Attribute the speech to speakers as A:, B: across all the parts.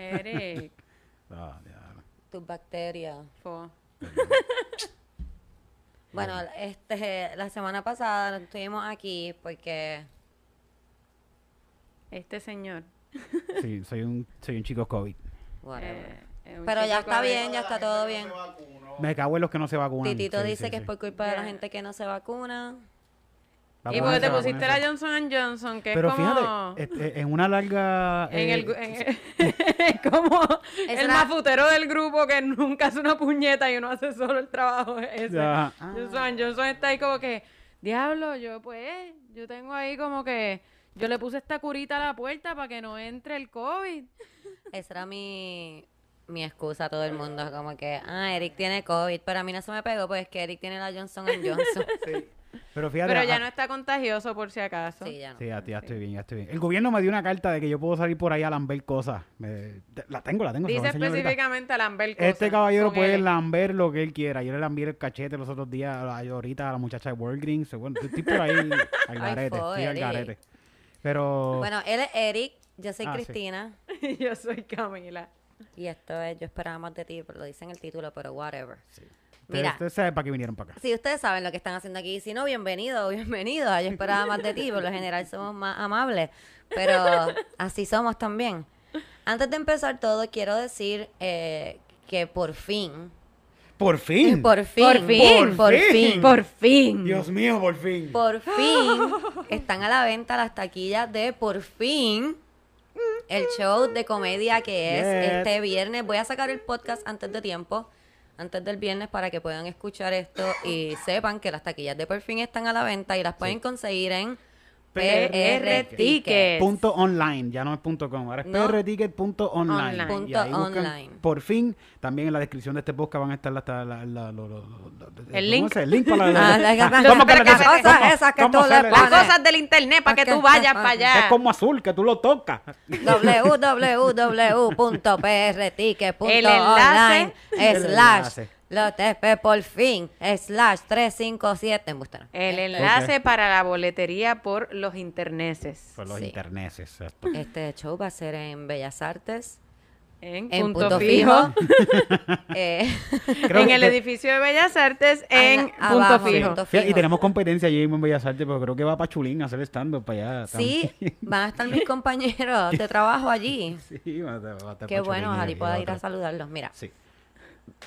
A: Eric.
B: Ah.
A: Tus bacterias. Bueno, este, la semana pasada no estuvimos aquí porque
C: Este señor.
B: Sí, soy un, soy un chico COVID.
C: eh, un
A: Pero
C: chico
A: ya está
C: COVID.
A: bien, ya está todo bien.
B: Me cago en los que no se vacunan.
A: Titito
B: Sí,
A: dice
B: sí,
A: que
B: sí.
A: es por culpa de la gente que no se vacuna.
C: Y porque te pusiste la. Johnson Johnson, que
B: Pero
C: es como...
B: fíjate, este, en una larga...
C: En
B: eh,
C: el, en el- es como el
A: era-
C: mafutero del grupo que nunca hace una puñeta y uno hace solo el trabajo ese. Johnson Johnson está ahí como que, diablo, yo pues, yo tengo ahí como que, yo le puse esta curita a la puerta para que no entre el COVID.
A: Esa era mi, mi excusa a todo el mundo. Como que, ah, Eric tiene COVID. Pero a mí no se me pegó, pues es que Eric tiene la Johnson Johnson.
B: Pero fíjate...
C: Pero ya no está contagioso por si acaso.
A: Sí, ya no.
B: Sí, ya, ya estoy bien, ya estoy bien. El gobierno me dio una carta de que yo puedo salir por ahí a lamber cosas. Me- la tengo, la tengo.
C: Dice específicamente a Lambert
B: Este
C: cosas,
B: caballero
C: con
B: puede
C: L.
B: lamber lo que él quiera. Yo le lambí el cachete los otros días, a- ahorita a la muchacha de Walgreens. Bueno, estoy por ahí al garete,
A: fo,
B: estoy al garete. Pero...
A: Bueno, él es Eric, yo soy
B: Ah, sí.
A: Cristina.
C: Y yo soy Camila.
A: Y esto es, yo esperaba más de ti, pero lo dice en el título, pero whatever.
B: pero
A: Mira,
B: usted sabe para qué vinieron para acá.
A: si ustedes saben lo que están haciendo aquí, si no, bienvenido, bienvenido. Yo esperaba más de ti, por lo general somos más amables, pero así somos también. Antes de empezar todo, quiero decir eh, que por fin,
B: ¡Por fin!
A: por fin,
C: Por fin,
A: por
B: fin.
A: fin,
C: Por fin.
B: Dios mío, por fin.
A: por fin, están a la venta las taquillas de Por fin, el show de comedia que es
B: Yes.
A: este viernes. Voy a sacar el podcast antes de tiempo, antes del viernes, para que puedan escuchar esto y sepan que las taquillas de Por fin están a la venta y las pueden conseguir en PR Ticket.
B: Punto online, ya no es punto com, ahora es
A: No.
B: prticket.online.
C: Online.
B: Y
A: Punto
B: ahí buscan,
A: online.
B: Por fin, también en la descripción de este podcast van a estar la, la,
C: El
B: ¿cómo
C: link.
B: El link para la,
A: Ah, la- la-
B: ¿Cómo que
A: las
B: la-
A: cosas
C: del internet para que tú vayas para
B: Es
C: allá.
B: como azul, que tú lo tocas.
A: www.prticket.online
C: El enlace.
B: El
A: slash
B: enlace.
A: lotepe por fin slash 357 Embuste, no.
C: El
A: Este-
C: enlace para la boletería por los interneses.
B: Por los
A: Sí.
B: interneses. exacto.
A: Este show va a ser en Bellas Artes,
C: En,
A: en
C: punto,
A: Punto
C: fijo.
A: Fijo, eh,
B: Creo
C: en
B: que-
C: el edificio de Bellas Artes en
A: Ah,
C: punto
A: abajo,
C: fijo.
A: punto
B: Fíjate, y
A: fijo.
B: tenemos competencia allí mismo en Bellas Artes, pero creo que va para Chulín a hacer stand-up para allá.
A: Sí,
B: también.
A: van a estar mis compañeros de trabajo allí.
B: Sí, va a estar- va a estar
A: Qué bueno, ojalá pueda ir a saludarlos. Mira,
B: Sí.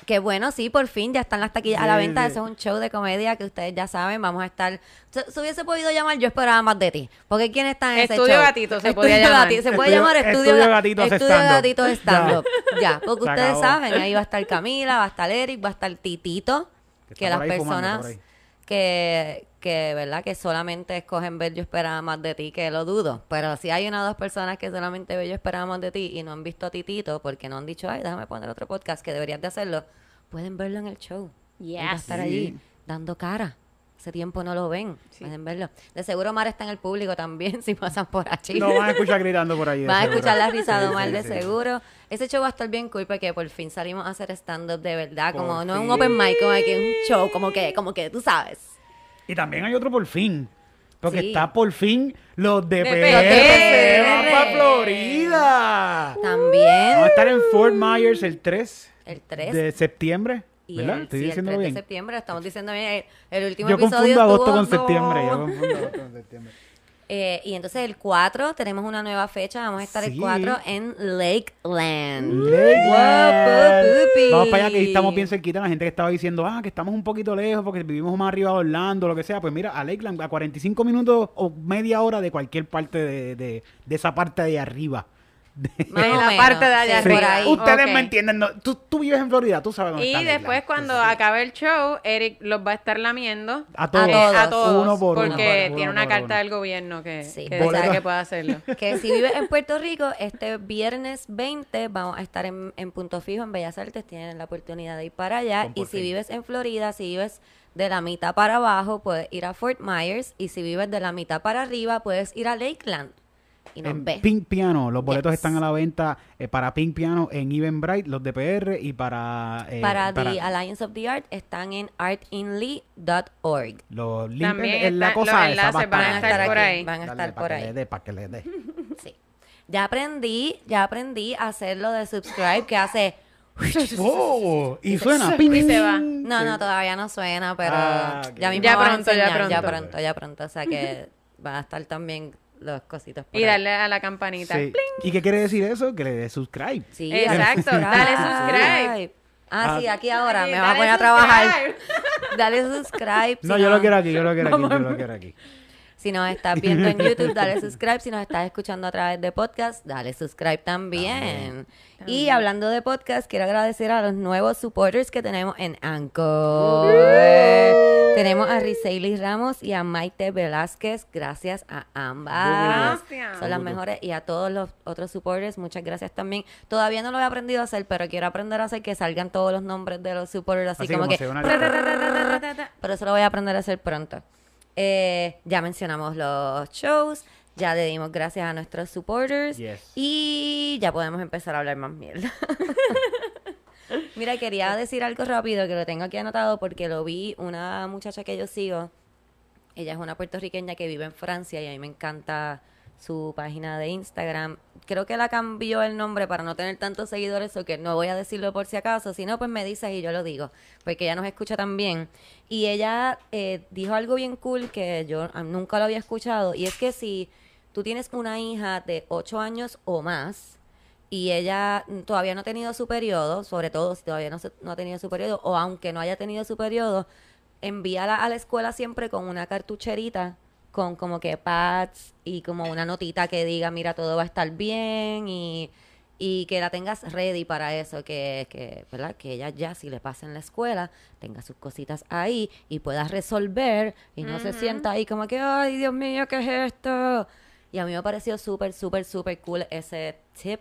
A: Qué bueno, sí, por fin ya están las taquillas a la venta.
B: sí.
A: Eso es un show de comedia que ustedes ya saben. Vamos a estar. Se, se hubiese podido llamar Yo esperaba más de ti. Porque ¿quién está en ese
C: Estudio
A: show?
C: Gatito se
A: Estudio
C: podía llamar.
A: Gati- Se puede
B: Estudio-
A: llamar Estudio,
B: Estudio
A: Ga-
B: Gatito
A: Estudio
B: stand-up.
A: Gatito
B: Ya.
A: porque
B: Se
A: ustedes
B: acabó.
A: saben, ahí va a estar Camila, va a estar Eric, va a estar Titito.
B: Que
A: Que, las
B: ahí
A: personas
B: ahí.
A: Que, ¿verdad? Que solamente escogen ver Yo esperaba más de ti, que lo dudo. Pero si hay una o dos personas que solamente ve Yo esperaba más de ti y no han visto a Titito porque no han dicho, ay, déjame poner otro podcast que deberías de hacerlo, pueden verlo en el show. Él va a
C: Yes.
A: estar
B: Sí.
A: allí dando cara. Hace tiempo no lo ven. Pueden verlo. De seguro Mar está en el público también si pasan por allí.
B: No van a escuchar gritando por ahí.
A: Van a escuchar la risa de Omar
B: sí,
A: de
B: sí.
A: seguro. Ese show va a estar bien cool porque por fin salimos a hacer stand-up de verdad.
B: Por
A: como no es un
B: fin.
A: open mic, como que es un show, como que, como que tú sabes.
B: Y también hay otro por fin. Porque
A: Sí.
B: está por fin los de,
C: De
B: PR.
A: PR.
B: ¡Van para Florida!
A: También
B: Vamos a estar en Fort Myers el 3
A: el 3
B: de septiembre.
A: y
B: ¿Verdad?
A: el,
B: Estoy
A: sí, el
B: diciéndolo
A: 3 de
B: bien.
A: septiembre. Estamos diciendo bien. El, el último
B: Yo
A: episodio
B: confundo agosto
A: estuvo-
B: con septiembre. Yo
A: no.
B: confundo agosto con septiembre.
A: Eh, y entonces el 4 tenemos una nueva fecha. Vamos a estar
B: Sí.
A: el 4 en Lakeland.
B: Lakeland.
A: Guapo, pupi.
B: Vamos para allá que estamos bien cerquita. La gente que estaba diciendo, ah, que estamos un poquito lejos porque vivimos más arriba de Orlando, lo que sea. Pues mira, a Lakeland, a 45 minutos o media hora de cualquier parte de, de, de esa parte de arriba.
C: De la
A: menos,
C: parte de allá
A: sí, por ahí.
B: Ustedes me entienden. ¿no? Tú, tú vives en Florida, tú sabes dónde
C: Y
B: está
C: después cuando acabe el show, Eric los va a estar lamiendo.
B: A todos.
C: eh,
A: todos.
C: a todos,
B: Uno por uno.
C: porque
B: Uno
C: tiene
B: por
C: una
B: uno.
C: carta del gobierno que,
A: Sí.
C: que
B: Boleto.
C: que puede hacerlo.
A: Que si vives en Puerto Rico, este viernes 20 vamos a estar en, en Punto Fijo, en Bellas Artes. Tienen la oportunidad de ir para allá. Y si vives en Florida, si vives de la mitad para abajo, puedes ir a Fort Myers. Y si vives de la mitad para arriba, puedes ir a Lakeland. Y nos
B: En
A: ves.
B: Pink Piano, los boletos
A: Yes.
B: están a la venta eh, para Pink Piano en Eventbrite, los de PR y para... eh,
A: para, The Alliance of the Art están en artinly.org.
B: los links
C: También
B: en la cosa
C: los enlaces
B: va
C: van a estar por
A: aquí,
C: ahí.
A: Van a
B: Dale,
A: estar por ahí.
B: le dé, pa' que le dé.
A: Sí. Ya aprendí, ya aprendí a hacer lo de subscribe que hace...
B: Oh, y suena.
C: Y se va.
A: No, no, todavía no suena, pero
B: Ah, ok.
A: ya mismo
C: Ya
A: va a
C: pronto, ya
A: enseñar, ya
C: pronto.
A: pronto, ya pronto. O sea que van a estar también los cositos por
C: Y
A: ahí.
C: darle a la campanita.
B: Sí. ¿Y qué quiere decir eso? Que le dé subscribe.
A: Sí,
C: Exacto,
A: dale
C: subscribe.
A: Ah, sí, aquí ahora me va a poner a trabajar. Dale subscribe.
B: No,
A: si
B: yo lo quiero aquí, yo lo quiero aquí, yo lo quiero aquí.
A: Si nos estás viendo en YouTube, dale subscribe. Si nos estás escuchando a través de podcast, dale subscribe también. Y hablando de podcast, quiero agradecer a los nuevos supporters que tenemos en Anchor. tenemos a Rizeili Ramos y a Maite Velázquez. Gracias a ambas.
C: Gracias.
A: Son las mejores. Y a todos los otros supporters, muchas gracias también. Todavía no lo he aprendido a hacer, pero quiero aprender a hacer que salgan todos los nombres de los supporters. Así,
B: Así
A: como,
B: como
A: que...
B: una-
A: Pero eso lo voy a aprender a hacer pronto. Eh, ya mencionamos los shows, ya le dimos gracias a nuestros supporters
B: Yes.
A: y ya podemos empezar a hablar más mierda. Mira, quería decir algo rápido que lo tengo aquí anotado porque lo vi una muchacha que yo sigo. Ella es una puertorriqueña que vive en Francia y a mí me encanta su página de Instagram. Creo que la cambió el nombre para no tener tantos seguidores o que no voy a decirlo por si acaso. Si no, pues me dices y yo lo digo, porque ella nos escucha también. Y ella eh, dijo algo bien cool que yo nunca lo había escuchado y es que si tú tienes una hija de 8 años o más, y ella todavía no ha tenido su periodo, sobre todo si todavía no, se- no ha tenido su periodo, o aunque no haya tenido su periodo, envíala a la escuela siempre con una cartucherita, con como que pads y como una notita que diga, mira, todo va a estar bien y, y que la tengas ready para eso, que, que, ¿verdad? que ella ya si le pasa en la escuela, tenga sus cositas ahí y pueda resolver y no se sienta ahí como que, ay, Dios mío, ¿qué es esto? Y a mí me pareció súper, súper, súper cool ese tip.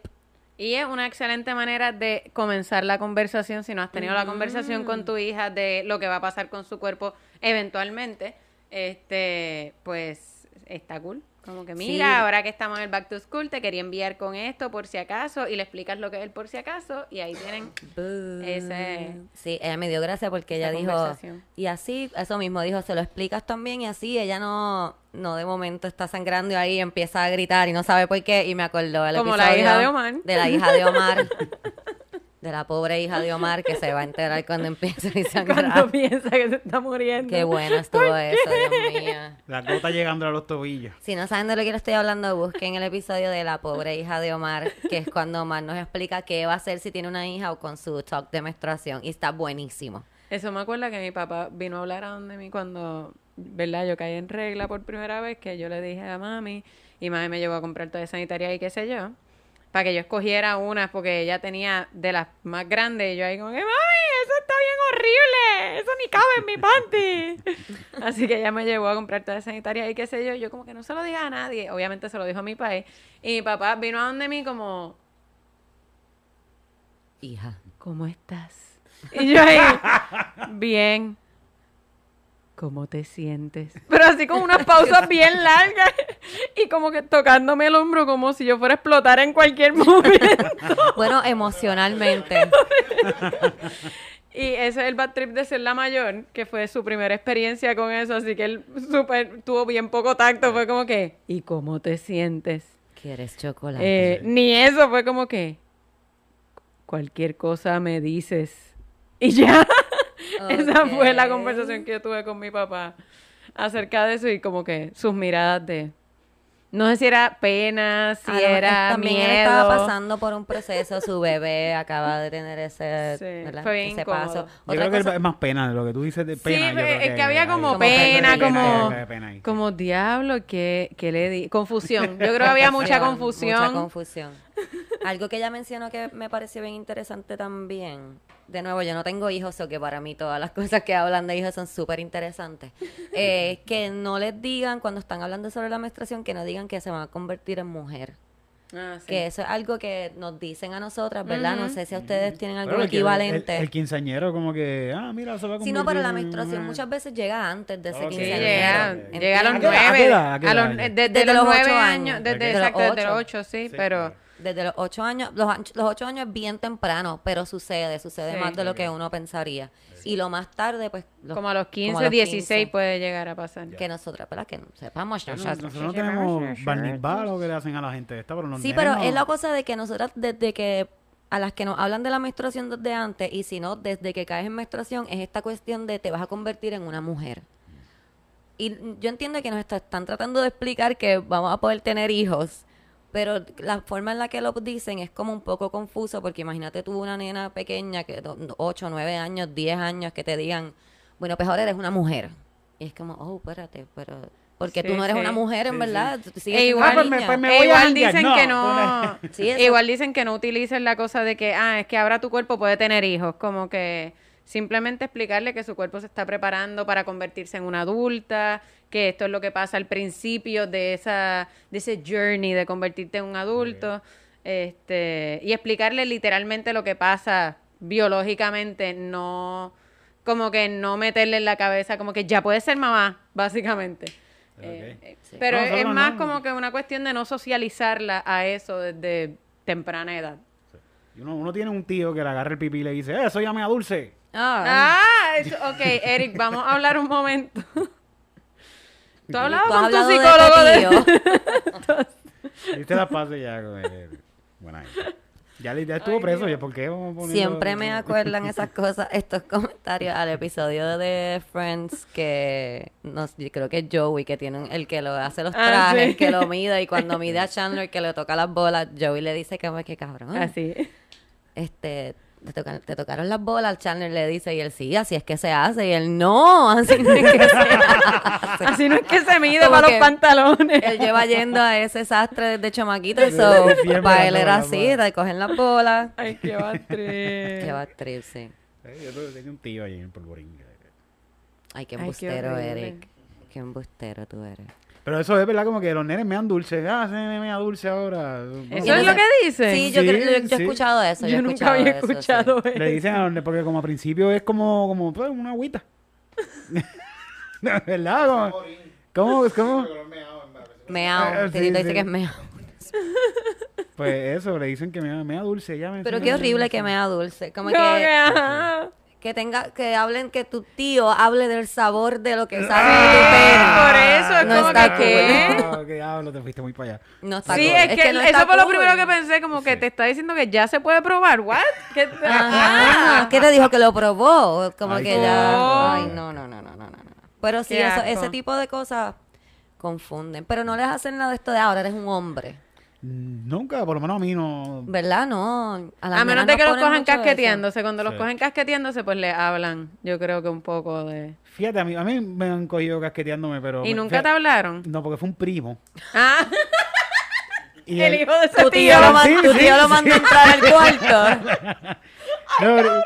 C: Y es una excelente manera de comenzar la conversación, si no has tenido la conversación con tu hija de lo que va a pasar con su cuerpo eventualmente, este, pues está cool. Como que mira,
A: Sí.
C: ahora que estamos en el back to school, te quería enviar con esto por si acaso y le explicas lo que es el por si acaso y ahí tienen Ese-
A: Sí, ella me dio gracia porque ella dijo, y así, eso mismo, dijo, se lo explicas también y así, ella no, no de momento está sangrando y ahí empieza a gritar y no sabe por qué y me acordó
C: Como la hija de Omar.
A: De la hija de Omar. de la pobre hija de Omar que se va a enterar cuando empiece a sangrar.
C: cuando piensa que se está muriendo.
A: Qué bueno estuvo eso, Dios mío.
B: La gota llegando a los tobillos.
A: Si no saben de lo que le estoy hablando, busquen el episodio de la pobre hija de Omar, que es cuando Omar nos explica qué va a hacer si tiene una hija o con su talk de menstruación. Y está buenísimo.
C: Eso me acuerda que mi papá vino a hablar a donde mí cuando, ¿verdad? Yo caí en regla por primera vez, que yo le dije a mami, y mami me llevó a comprar toda sanitaria y qué sé yo, para que yo escogiera una, porque ella tenía de las más grandes, y yo ahí como que, mami, eso está bien horrible, eso ni cabe en mi panty. Así que ella me llevó a comprar toda sanitaria y qué sé yo, yo como que no se lo diga a nadie, obviamente se lo dijo a mi país, y mi papá vino a donde mí como,
A: Hija.
C: ¿cómo estás? Y yo ahí, bien. ¿Cómo te sientes? Pero así con unas pausas bien largas y como que tocándome el hombro como si yo fuera a explotar en cualquier momento.
A: Bueno, emocionalmente.
C: Y ese es el bad trip de ser la mayor, que fue su primera experiencia con eso, así que él súper tuvo bien poco tacto, fue como que, ¿y cómo te sientes?
A: ¿Quieres chocolate?
C: Eh, ni eso, fue como que cualquier cosa me dices. Y ya. Esa fue la conversación que yo tuve con mi papá acerca de eso y como que sus miradas de... No sé si era pena, si era
A: también
C: miedo.
A: él estaba pasando por un proceso, su bebé acaba de tener ese,
C: Sí, fue
A: ese paso.
B: Yo creo que es más pena de lo que tú dices de
C: Sí,
B: pena. yo creo
C: es que había como pena, como-
B: pena.
C: Como diablo, que, que le di... Confusión. Yo creo que había mucha confusión.
A: Mucha confusión. Algo que ella mencionó que me pareció bien interesante también. De nuevo, yo no tengo hijos, o que para mí todas las cosas que hablan de hijos son súper interesantes. Eh, que no les digan, cuando están hablando sobre la menstruación, que no digan que se van a convertir en mujer.
C: Ah, sí.
A: Que eso es algo que nos dicen a nosotras, ¿verdad? No sé si a ustedes tienen
B: que-
A: equivalente.
B: El, el quinceañero como que, ah, mira, se va a
A: Sí, no, pero la menstruación muchas veces llega antes de ese quinceañero.
C: llega, a los
B: ¿A qué edad? ¿A qué
C: nueve. desde,
A: Desde
C: los
A: los
C: nueve
A: ocho
C: años.
A: años.
C: Desde, exacto, desde los
A: ocho.
C: ocho, sí,
B: Sí,
C: pero
B: claro.
A: Desde los ocho años, los, los ocho años es bien temprano, pero sucede, sucede
C: Sí.
A: más de lo que uno pensaría. Y lo más tarde, pues... los-
C: Como a los 15,
A: como a los
C: 16
A: 15,
C: puede llegar a pasar.
A: Que nosotras, ¿verdad? Que no sepamos.
B: No- Nosotros no tenemos barniz lo que le hacen a la gente esta, pero los
A: Sí, pero
B: no.
A: es la cosa de que nosotras desde que a las que nos hablan de la menstruación desde antes y si no, desde que caes en menstruación, es esta cuestión de te vas a convertir en una mujer. Y yo entiendo que nos está- están tratando de explicar que vamos a poder tener hijos, pero la forma en la que lo dicen es como un poco confuso porque imagínate tú una nena pequeña, que 8, 9 años, 10 años, que te digan, bueno, pues ahora eres una mujer. Y es como, oh, espérate, pero... Porque tú
C: Sí,
A: no eres
C: sí.
A: una mujer, en
B: Sí,
A: verdad. tú
C: E igual,
B: Ah, pues me- pues me
C: e dicen
B: No,
C: que
B: tú
C: no.
A: Sí, eso-
C: igual dicen que no utilicen la cosa de que, ah, es que ahora tu cuerpo puede tener hijos. Como que simplemente explicarle que su cuerpo se está preparando para convertirse en una adulta, que esto es lo que pasa al principio de esa, de ese journey de convertirte en un adulto. Este, y explicarle literalmente lo que pasa biológicamente, no como que no meterle en la cabeza como que ya puedes ser mamá, básicamente. Eh, eh, Pero
B: No,
C: es más
B: no.
C: como que una cuestión de no socializarla a eso desde temprana edad.
B: Y Uno, uno tiene un tío que le agarra el pipí y le dice, ¡eh, eso llame a Dulce!
A: Ah,
C: Ah, eso- ok, Eric, vamos a hablar un momento. ¿Tú has hablado
A: tú has
C: con tu
A: hablado de
C: psicólogo de,
A: tío.
B: Y te la pase ya con él. Buena idea. Ya, estuvo preso, ¿ya por qué vamos poniendo-
A: Siempre me acuerdan esas cosas, estos comentarios al episodio de Friends que nos, yo creo que es Joey que tiene un- el que lo hace los
C: Ah,
A: trajes,
C: sí.
A: el que lo mide y cuando mide a Chandler que le toca las bolas, Joey le dice que, que cabrón.
C: Así.
A: Este, te, tocan- te tocaron las bolas, Chandler le dice y él sí, así es que se hace y él no, así no es que se hace.
C: Así no es que se mide
A: Como
C: para los pantalones.
A: Él lleva yendo a ese sastre desde chamaquito,
B: Sí,
A: so,
B: siempre
A: para
B: las
A: él era
B: bolas,
A: así, de coger las bolas.
C: Ay, qué batri.
A: Qué actriz, sí.
B: Eh, Yo tenía un tío ahí en Polvorín.
A: Ay, qué
C: Ay, qué
A: embustero,
C: horrible.
A: Eric. Qué embustero tú eres.
B: Pero eso es verdad como que los nenes me dan dulce. Ah, se me da dulce ahora.
C: ¿Eso es
A: no
C: lo que dicen?
A: Sí, yo,
B: Sí,
A: creo- yo- yo he escuchado eso. Yo,
C: Yo
A: he
C: nunca
A: escuchado
C: había
A: eso, sí.
C: escuchado eso.
B: Le dicen a los nenes, porque como a principio es como, como pues, una agüita. ¿Verdad? Como, ¿Cómo? es como?
A: Meao.
B: Ah, sí,
A: Titito dice que es meao.
B: Pues eso, le dicen que me da, me da dulce. Ya me
A: Pero qué horrible que mea dulce. Como
C: Como que,
A: que. Que tenga, que hablen, que tu tío hable del sabor de lo que sabe
B: Ah,
A: de tu pene.
C: Por eso es
A: No
C: como
A: está
C: que, ¿qué?
B: Ah, que diablo, te fuiste muy para allá.
A: No está
C: Sí,
A: cool.
C: es que,
A: no
C: eso fue lo
A: cool.
C: primero que pensé, como que te está diciendo que ya se puede probar. ¿What? ¿Qué te-
A: Ajá. ¿Qué te dijo que lo probó? Como
B: Ay,
A: que ya. Ay, no, no, no, no, no, no. no. Pero sí, eso, ese tipo de cosas confunden. Pero no les hacen nada de esto de ahora, eres un hombre.
B: Nunca, por lo menos a mí no.
A: ¿Verdad? No.
C: A menos de que los cojan casqueteándose. Cuando los
B: Sí.
C: cogen casqueteándose, pues le hablan. Yo creo que un poco de...
B: Fíjate, a mí, a mí me han cogido casqueteándome, pero.
C: ¿Y
B: me-
C: nunca te hablaron?
B: No, porque fue un primo.
C: Ah,
B: Y
C: el hijo de ese
A: Tu tío,
C: tío.
A: lo,
B: Sí,
A: tu
B: sí,
A: tío lo
B: sí.
A: mandó a entrar al cuarto.
B: No, pero-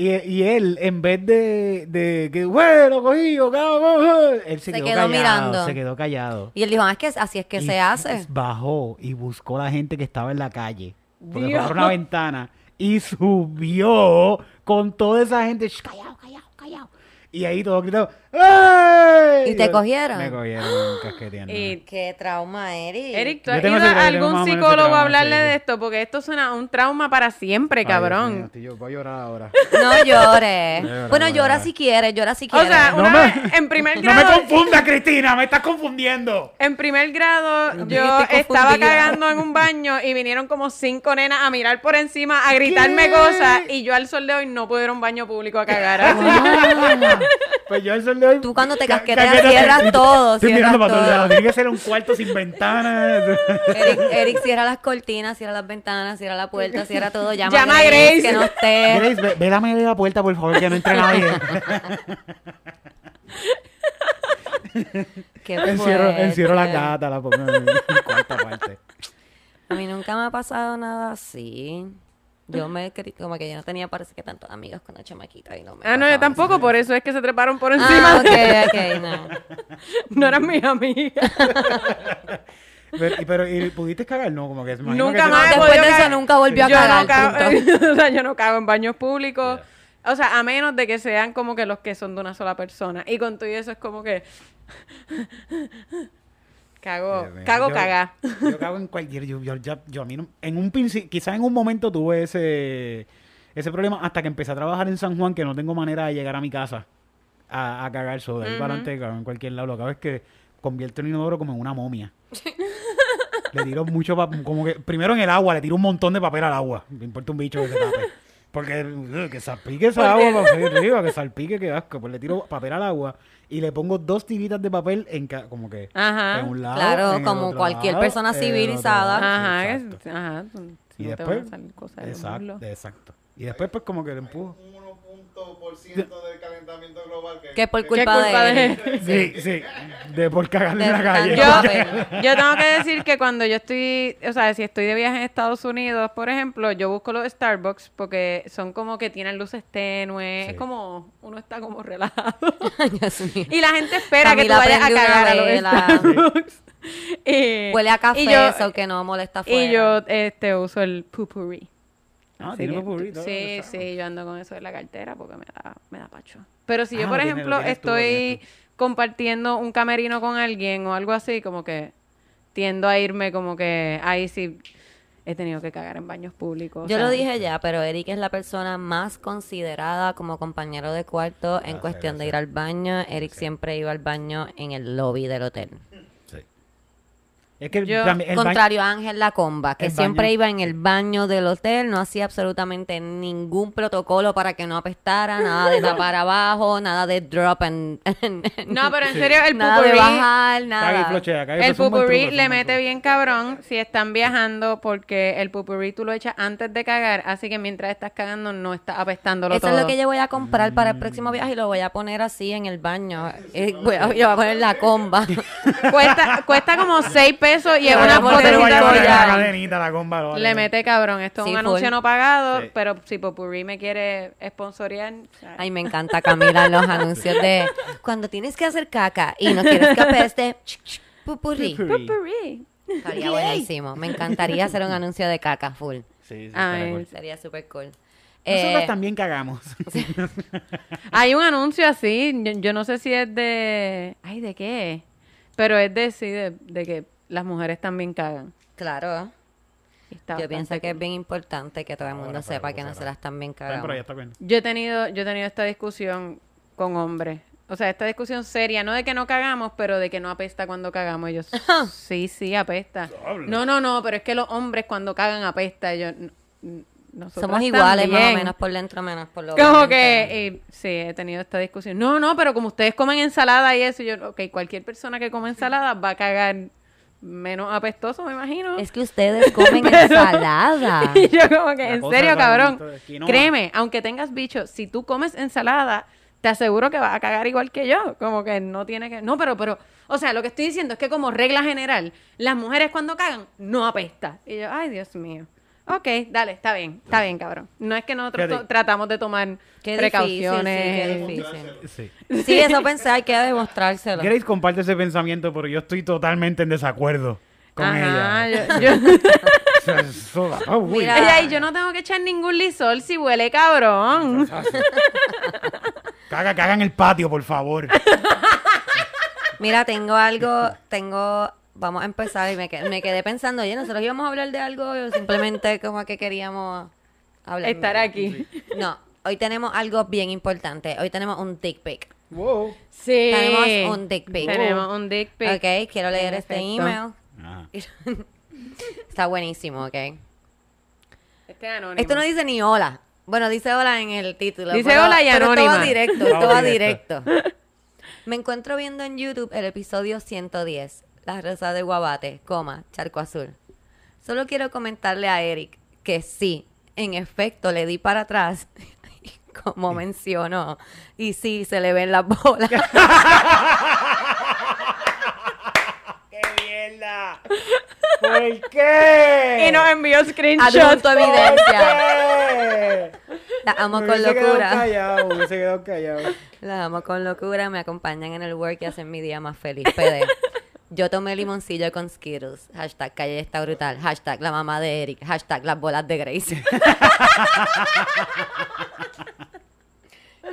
B: y, y él, en vez de, de que, bueno, cogido, cabrón, él se,
A: Se
B: quedó,
A: quedó
B: callado,
A: mirando.
B: Se quedó callado.
A: Y él dijo, ah, es que así es que
B: Y
A: se hace.
B: Bajó y buscó a la gente que estaba en la calle. Porque
C: Dios.
B: fue por una ventana. Y subió con toda esa gente. "Shh, Callado, callado, callado. Y ahí todos gritando. ¡Ey!
A: ¿Y te cogieron?
B: Me cogieron casqueteando.
C: Y
A: Qué trauma, Eric.
C: Eric, ¿tú
B: Yo
C: has
B: tengo
C: ido
B: ese-
C: a
B: yo tengo
C: algún
B: más o menos ese
C: psicólogo a hablarle
B: sí.
C: de esto? Porque esto suena un trauma para siempre,
B: Ay, Dios
C: cabrón.
B: mío, yo voy a llorar ahora.
A: No llores.
B: Llora,
A: bueno,
B: llora.
A: llora si quieres, llora si
C: O
A: quieres.
C: sea,
B: No
C: una
B: me-
C: vez, en primer
B: No me
C: grado...
B: confundas, Cristina, me estás confundiendo.
C: En primer grado,
A: Yo
C: estaba
A: confundida.
C: cagando en un baño y vinieron como cinco nenas a mirar por encima, a gritarme
B: ¿Qué?
C: cosas y yo al sol de hoy no puedo ir a un baño público a cagar.
A: Ah,
B: Pues yo el
A: Tú cuando te
B: Ca-
A: casqueteas
B: casquetea-
A: cierras todo,
B: Estoy
A: cierras
B: mirando para todos
A: todo.
B: lados. Tiene que ser un cuarto sin ventanas.
A: Eric, Eric cierra las cortinas, cierra las ventanas, cierra la puerta, cierra todo. Llama,
C: Llama
A: a Grace,
C: Grace.
A: que no esté.
B: Grace, ve, vélame de la puerta, por favor, que no entre nadie.
A: Qué
B: encierro, encierro la gata, la pongo en cuarta parte.
A: A mí nunca me ha pasado nada así. Yo me como que yo no tenía parece que tantos amigos con la chamaquita y no me
C: Ah, no, yo tampoco,
A: eso.
C: por eso es que se treparon por encima.
A: Ah, ok, ok, no.
C: No eran mis amigas.
B: Pero, y- pero, ¿y pudiste cagar? No, como que
C: Nunca
B: que
C: más
A: Después de eso
C: cagar.
A: nunca volvió a
C: yo
A: cagar,
C: No cago,
A: punto.
C: o sea, yo no cago en baños públicos. O sea, a menos de que sean como que los que son de una sola persona. Y con todo y eso es como que... Cago,
B: Dios
C: cago
B: Yo-
C: cagá.
B: Yo cago en cualquier. Yo, yo, ya- yo a mí no- en un quizás en un momento tuve ese, ese problema hasta que empecé a trabajar en San Juan, que no tengo manera de llegar a mi casa a, a cagar eso. De ahí para adelante, cago en cualquier lado. Lo que hago es que convierto el inodoro como en una momia. le tiro mucho, como que primero en el agua, le tiro un montón de papel al agua. Me importa un bicho que se tape. Porque uh, que salpique esa agua, para arriba, que salpique, que asco. Pues le tiro papel al agua y le pongo dos tiritas de papel en ca- como que
C: Ajá.
B: en un lado.
A: Claro,
B: en
A: como cualquier
B: lado,
A: persona civilizada.
C: Ajá,
B: Sí,
C: que-
B: exacto.
C: ajá.
B: Y
C: no te
B: después,
C: van a salir cosas de
B: exacto. Y después pues como que le empujo.
D: Un 1% del calentamiento global. Que,
A: Que por
C: ¿Qué
A: culpa,
C: culpa
A: de,
C: de
A: él.
B: Sí, sí. De por cagarle en la calle.
C: Yo, yo tengo que decir que cuando yo estoy, o sea, si estoy de viaje en Estados Unidos, por ejemplo, yo busco los Starbucks porque son como que tienen luces tenues,
B: Sí.
C: es como, uno está como relajado. Y la gente espera que tú vayas a cagar a los. Starbucks. Y-
A: Huele a café,
C: y yo,
A: eso que no molesta afuera.
C: y yo este, uso el pupurri.
B: Ah,
C: Así
B: tiene
C: que-
B: popurrí, todo
C: Sí, sí, yo ando con eso en la cartera porque me da, me da pacho. Pero si
B: Ah,
C: yo,
B: lo
C: por
B: tienes-
C: ejemplo, estoy
B: tú.
C: compartiendo un camerino con alguien o algo así, como que tiendo a irme como que ahí sí he tenido que cagar en baños públicos. o
A: Yo
C: sea,
A: lo dije ya, pero Eric es la persona más considerada como compañero de cuarto en
B: Gracias,
A: cuestión de ir al baño. Eric siempre iba al baño en el lobby del hotel.
B: Es que
C: Yo-
B: también el
A: Contrario a Ángel Lacomba, que siempre
B: baño-
A: iba en el baño del hotel, no hacía absolutamente ningún protocolo para que no apestara, nada de tapar abajo, nada de drop and...
C: No, pero en serio, el
A: nada de
C: pupurrí,
A: bajar,
B: Caga y
A: nada.
B: flochea,
C: el pupurrí
B: truco,
C: le mete bien cabrón si están viajando porque el pupurrí tú lo echas antes de cagar, así que mientras estás cagando no estás apestándolo
A: Eso
C: todo.
A: es lo que yo voy a comprar para el próximo viaje y lo voy a poner así en el baño. Voy a, yo voy a poner la comba.
C: cuesta, cuesta como 6 pesos y es
A: Pero
C: una
B: la cadenita, la comba, lo vale.
C: Le mete cabrón. Esto es
A: Sí,
C: un anuncio
A: full.
C: no pagado,
B: Sí.
C: pero si Popurrí me quiere sponsorear.
A: Ay, me encanta Camila los anuncios de cuando tienes que hacer caca y no quieres que apeste, ch, ch, pupurrí.
B: Pupurrí.
C: Popurrí.
A: Estaría buenísimo. Me encantaría hacer un anuncio de caca full.
B: Sí, sí,
C: Ay,
B: estaría cool.
A: Sería súper cool.
B: Nosotros
A: Eh,
B: también cagamos.
C: Hay un anuncio así, yo, yo no sé si es de... Ay, ¿de qué? Pero es de, sí, de, de que las mujeres también cagan.
A: Claro. Yo pienso que es bien importante que todo el mundo
B: para
A: sepa
B: que
A: que
B: sepa.
A: nosotras también
B: pero ya
A: cagamos.
B: está bien.
C: Yo he tenido, yo he tenido esta discusión con hombres. O sea, esta discusión seria, no de que no cagamos, pero de que no apesta cuando cagamos. Ellos, sí, sí, apesta. No, no, no, pero es que los hombres cuando cagan apesta. Nosotras
A: Somos iguales, más o menos por dentro, menos por lo
C: Como
A: obviamente.
C: que, sí, he tenido esta discusión. No, no, pero como ustedes comen ensalada y eso, yo, ok, cualquier persona que come ensalada va a cagar menos apestoso, me imagino.
A: Es que ustedes comen ensalada.
C: Y yo como que,
B: La
C: en serio, cabrón, créeme, aunque tengas bicho, si tú comes ensalada, te aseguro que vas a cagar igual que yo. Como que no tiene que... No, pero, pero, o sea, lo que estoy diciendo es que como regla general, las mujeres cuando cagan, no apesta. Y yo, ay, Dios mío. Ok, dale, está bien, está bien, cabrón. No es que nosotros
B: Fíjate.
C: to- tratamos de tomar
A: Qué
C: precauciones.
A: difícil, sí, qué difícil.
B: Sí.
A: Sí, eso pensé, hay que demostrárselo.
B: Grace comparte ese pensamiento, pero yo estoy totalmente en desacuerdo con
C: Ajá,
B: ella.
C: yo- yo-
B: O sea, eso- ah, uy.
A: Mira.
C: Ay, ay, yo no tengo que echar ningún lisol si huele cabrón.
B: Caga, caga en el patio, por favor.
A: Mira, tengo algo, tengo, vamos a empezar y me, que- me quedé pensando, oye, nosotros íbamos a hablar de algo o simplemente como que queríamos hablar.
C: Estar aquí.
A: No, hoy tenemos algo bien importante. Hoy tenemos un dick pic.
B: Wow.
C: Sí.
A: Tenemos un dick pic.
C: Tenemos un dick pic.
A: Ok, quiero leer este email.
B: Ajá.
A: Está buenísimo, ok.
C: Este es anónimo.
A: Esto no dice ni hola. Bueno, dice hola en el título.
C: Dice
A: pero-
C: hola y
A: pero
C: anónima.
A: va directo,
B: directo.
A: directo. Me encuentro viendo en YouTube el episodio 110, La Rosa de Guabate, coma, Charco Azul. Solo quiero comentarle a Eric que sí, en efecto, le di para atrás, como mencionó, y sí, se le ven las bolas.
B: ¡Qué mierda! ¿Por qué?
C: Y nos envió screenshots.
A: Adjunto evidencia.
B: ¿Qué?
A: La amo
B: Me
A: con locura.
B: callado, me hubiese quedado callado.
A: La amo con locura, me acompañan en el work y hacen mi día más feliz. PD. Yo tomé limoncillo con Skittles. Hashtag calle está brutal. Hashtag la mamá de Eric. Hashtag las bolas de Grace.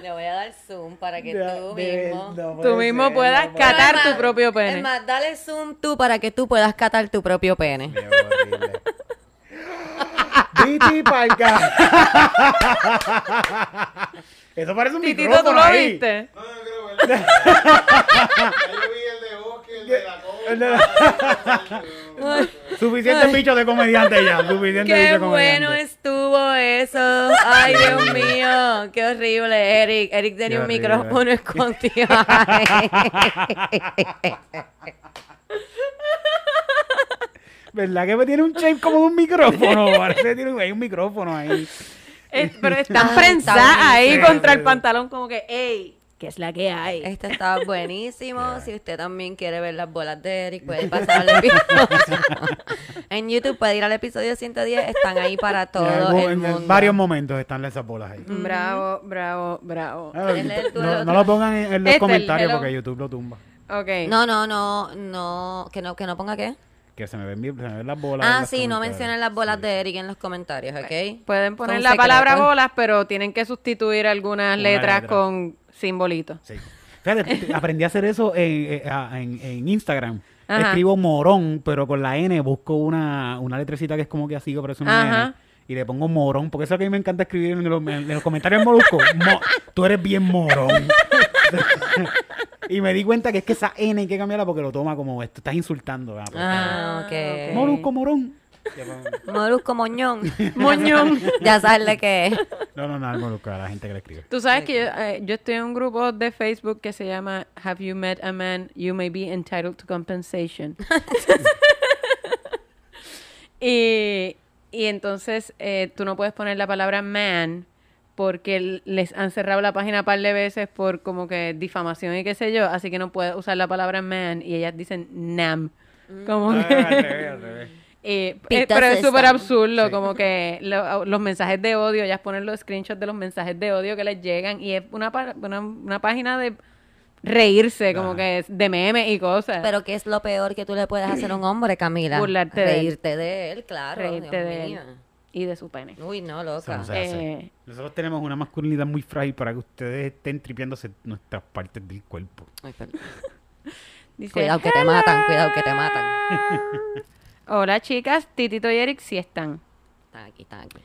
A: Le voy a dar zoom para que
B: Ya,
A: tú
B: de-
A: mismo.
B: no
C: Tú
B: puede
C: mismo
B: ser,
C: puedas
B: no puede
C: catar
A: Es
C: tu propio pene.
A: Es más, dale zoom tú para que tú puedas catar tu propio pene.
B: Qué horrible. Titi palca. Eso parece un
C: Titito, ¿tú lo
B: ahí.
C: viste?
D: No, no creo que Ya yo vi el de Bosque, el de la
B: El de
D: copa.
B: Suficiente bicho de comediante ya. Suficiente
A: Qué
B: bicho de comediante.
A: bueno estuvo eso. Ay, Dios mío. Qué horrible, Eric. Eric tenía
B: Qué
A: un
B: horrible.
A: micrófono escondido.
B: ¿Verdad que tiene un shape como de un micrófono? Parece que tiene un, hay un micrófono ahí.
C: Es- pero
A: está
C: ahí
B: buenísimo.
C: contra el pantalón como que, ey, ¿qué es la que hay?
A: Este está buenísimo. Si usted también quiere ver las bolas de Eric, puede pasar al episodio. en YouTube puede ir al episodio 110. Están ahí para todo el
B: en
A: mundo.
B: varios momentos están esas bolas ahí.
C: Bravo, bravo, bravo.
B: Ah, no, lo pongan en, en los
C: Este,
B: comentarios porque YouTube lo tumba.
C: Ok.
A: No, no, no, no. Que no, que no ponga qué.
B: Que se me ven, bien- se me ven las bolas.
A: Ah, sí, no mencionen las bolas
B: Sí.
A: de Eric en los comentarios, ¿ok?
C: Pueden poner la palabra bolas, pero tienen que sustituir algunas
B: Una
C: letras
B: letra.
C: con simbolitos.
B: Sí. Fíjate, t- aprendí a hacer eso en, en- a- en- en Instagram.
C: Ajá.
B: Escribo morón, pero con la N busco una, una letrecita que es como que así, que parece una
C: Ajá.
B: N. Y le pongo morón, porque eso es lo que a mí me encanta escribir en los, en los comentarios moluscos. Mo- tú eres bien morón. y me di cuenta que es que esa N hay que cambiarla porque lo toma como esto. Estás insultando. ah, pues,
A: Ah,
C: ok.
A: ok.
B: Molusco, morón.
A: Molusco Moñón.
C: Moñón.
A: ya sabes de qué es.
B: No, no, no, el molusco, a la gente que le escribe.
C: Tú sabes que yo, eh, yo estoy en un grupo de Facebook que se llama Have you met a man you may be entitled to compensation? y, y entonces eh, tú no puedes poner la palabra man porque les han cerrado la página un par de veces por como que difamación y qué sé yo, así que no puedes usar la palabra man y ellas dicen nam. Como
B: Ah,
C: que...
B: al revés, al revés.
C: Eh, eh, pero es súper absurdo,
B: Sí.
C: como que lo- los mensajes de odio, ellas ponen los screenshots de los mensajes de odio que les llegan y es una, una, una página de reírse, como
B: Ajá.
C: que es de memes y cosas.
A: Pero ¿qué es lo peor que tú le puedes hacer a un hombre, Camila?
C: Burlarte de él.
A: Reírte de él, claro.
C: reírte
A: Dios
C: de él y de su pene.
A: Uy, no, loca.
B: no.
C: Eh,
B: Nosotros tenemos una masculinidad muy frágil para que ustedes estén tripiándose nuestras partes del cuerpo.
A: Ay, perdón.
C: dice,
A: Cuidado que te matan, cuidado que te matan.
C: Hola chicas, Titito y Eric sí están.
A: Están aquí, están aquí.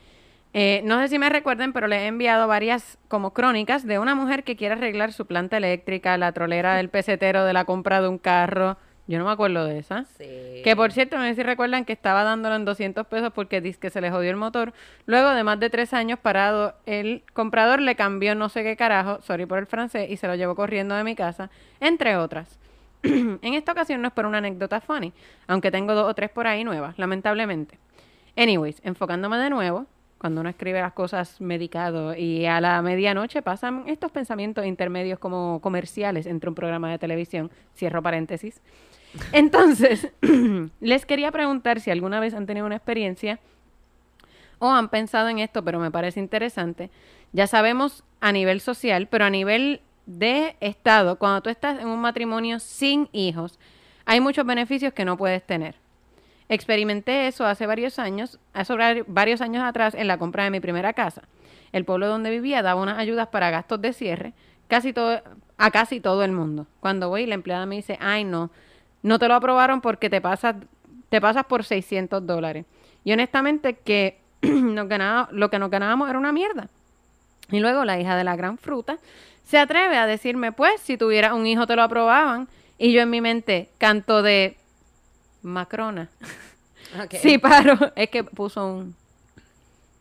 C: Eh, no sé si me recuerden, pero les he enviado varias como crónicas de una mujer que quiere arreglar su planta eléctrica, la trolera del pesetero de la compra de un carro. Yo no me acuerdo de esa.
A: Sí.
C: Que por cierto, no sé si recuerdan que estaba dándolo en 200 pesos porque dice que se le jodió el motor. Luego de más de tres años parado, el comprador le cambió no sé qué carajo, sorry por el francés, y se lo llevó corriendo de mi casa, entre otras. en esta ocasión no es por una anécdota funny, aunque tengo dos o tres por ahí nuevas, lamentablemente. Anyways, enfocándome de nuevo, cuando uno escribe las cosas medicado y a la medianoche pasan estos pensamientos intermedios como comerciales entre un programa de televisión, cierro paréntesis. Entonces, les quería preguntar si alguna vez han tenido una experiencia o han pensado en esto, pero me parece interesante. Ya sabemos a nivel social, pero a nivel de Estado, cuando tú estás en un matrimonio sin hijos, hay muchos beneficios que no puedes tener. Experimenté eso hace varios años, hace vari- varios años atrás en la compra de mi primera casa. El pueblo donde vivía daba unas ayudas para gastos de cierre casi todo, a casi todo el mundo. Cuando voy, la empleada me dice, ay no, no te lo aprobaron porque te pasas, te pasas por 600 dólares. Y honestamente que nos ganaba, lo que nos ganábamos era una mierda. Y luego la hija de la gran fruta se atreve a decirme, pues, si tuviera un hijo te lo aprobaban. Y yo en mi mente canto de Macrona.
A: Ok.
C: Sí, paro. Es que puso un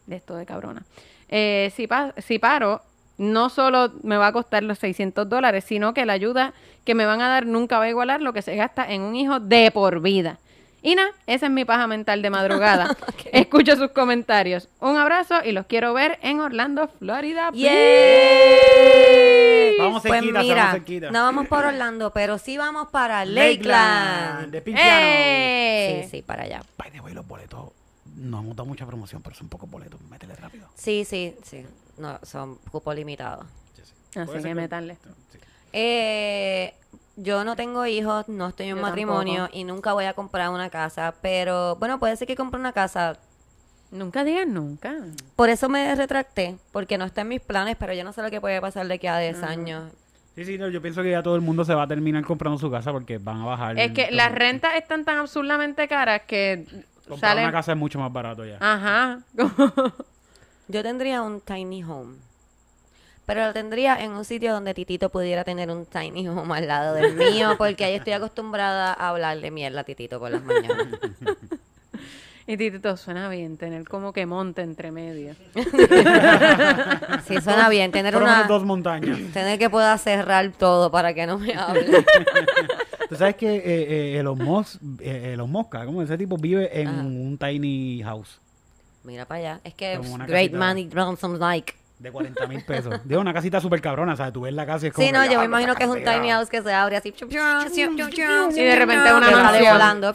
C: de esto de cabrona. Eh, si, pa- si paro, no solo me va a costar los 600 dólares, sino que la ayuda que me van a dar nunca va a igualar lo que se gasta en un hijo de por vida. Y nada, esa es mi paja mental de madrugada. Escucho sus comentarios. Un abrazo y los quiero ver en Orlando, Florida.
B: Vamos
A: Pues
B: cerquita,
A: mira,
B: vamos cerquita.
A: no vamos por Orlando, pero sí vamos para
B: Lakeland,
A: Lakeland.
B: de Pinchiano.
C: ¡Eh!
A: Sí, sí, para allá.
B: By the way, los boletos. No hemos dado mucha promoción, pero son pocos boletos. Métele rápido.
A: Sí, sí, sí. No, son cupo limitado.
C: Así
B: Puede ser
C: que métanle.
B: Sí.
A: Eh, yo no tengo hijos, no estoy en
C: Yo
A: matrimonio
C: tampoco.
A: y nunca voy a comprar una casa, pero bueno, puede ser que compre una casa
C: Nunca digas nunca.
A: Por eso me retracté, porque no está en mis planes, pero yo no sé lo que puede pasar de aquí a 10 años.
B: Sí, sí, no, yo pienso que ya todo el mundo se va a terminar comprando su casa porque van a bajar.
C: Es que
B: todo.
C: las rentas están tan absurdamente caras que
B: Comprar
C: salen...
B: una casa es mucho más barato ya.
C: Ajá.
A: Yo tendría un tiny home. Pero lo tendría en un sitio donde Titito pudiera tener un tiny home al lado del mío, porque ahí estoy acostumbrada a hablarle mierda a Titito por las mañanas.
C: y Titito, suena bien tener como que monte entre medio.
A: Sí, suena bien. Tener
B: Por
A: una...
B: dos montañas.
A: Tener que pueda cerrar todo para que no me hable.
B: Tú sabes que eh, eh, Elon Musk, eh, Elon Musk, como ese tipo vive en
A: Ajá.
B: un tiny house
A: Mira para allá. Es que great
B: casita.
A: man it runs some like.
B: De 40 mil pesos. Digo, una casita súper cabrona, ¿sabes? Tú ves la casa y es como...
A: Sí, no, yo me
B: "Ah,
A: imagino que es un tiny house que se abre así.
C: Y de repente una mansión.
A: volando.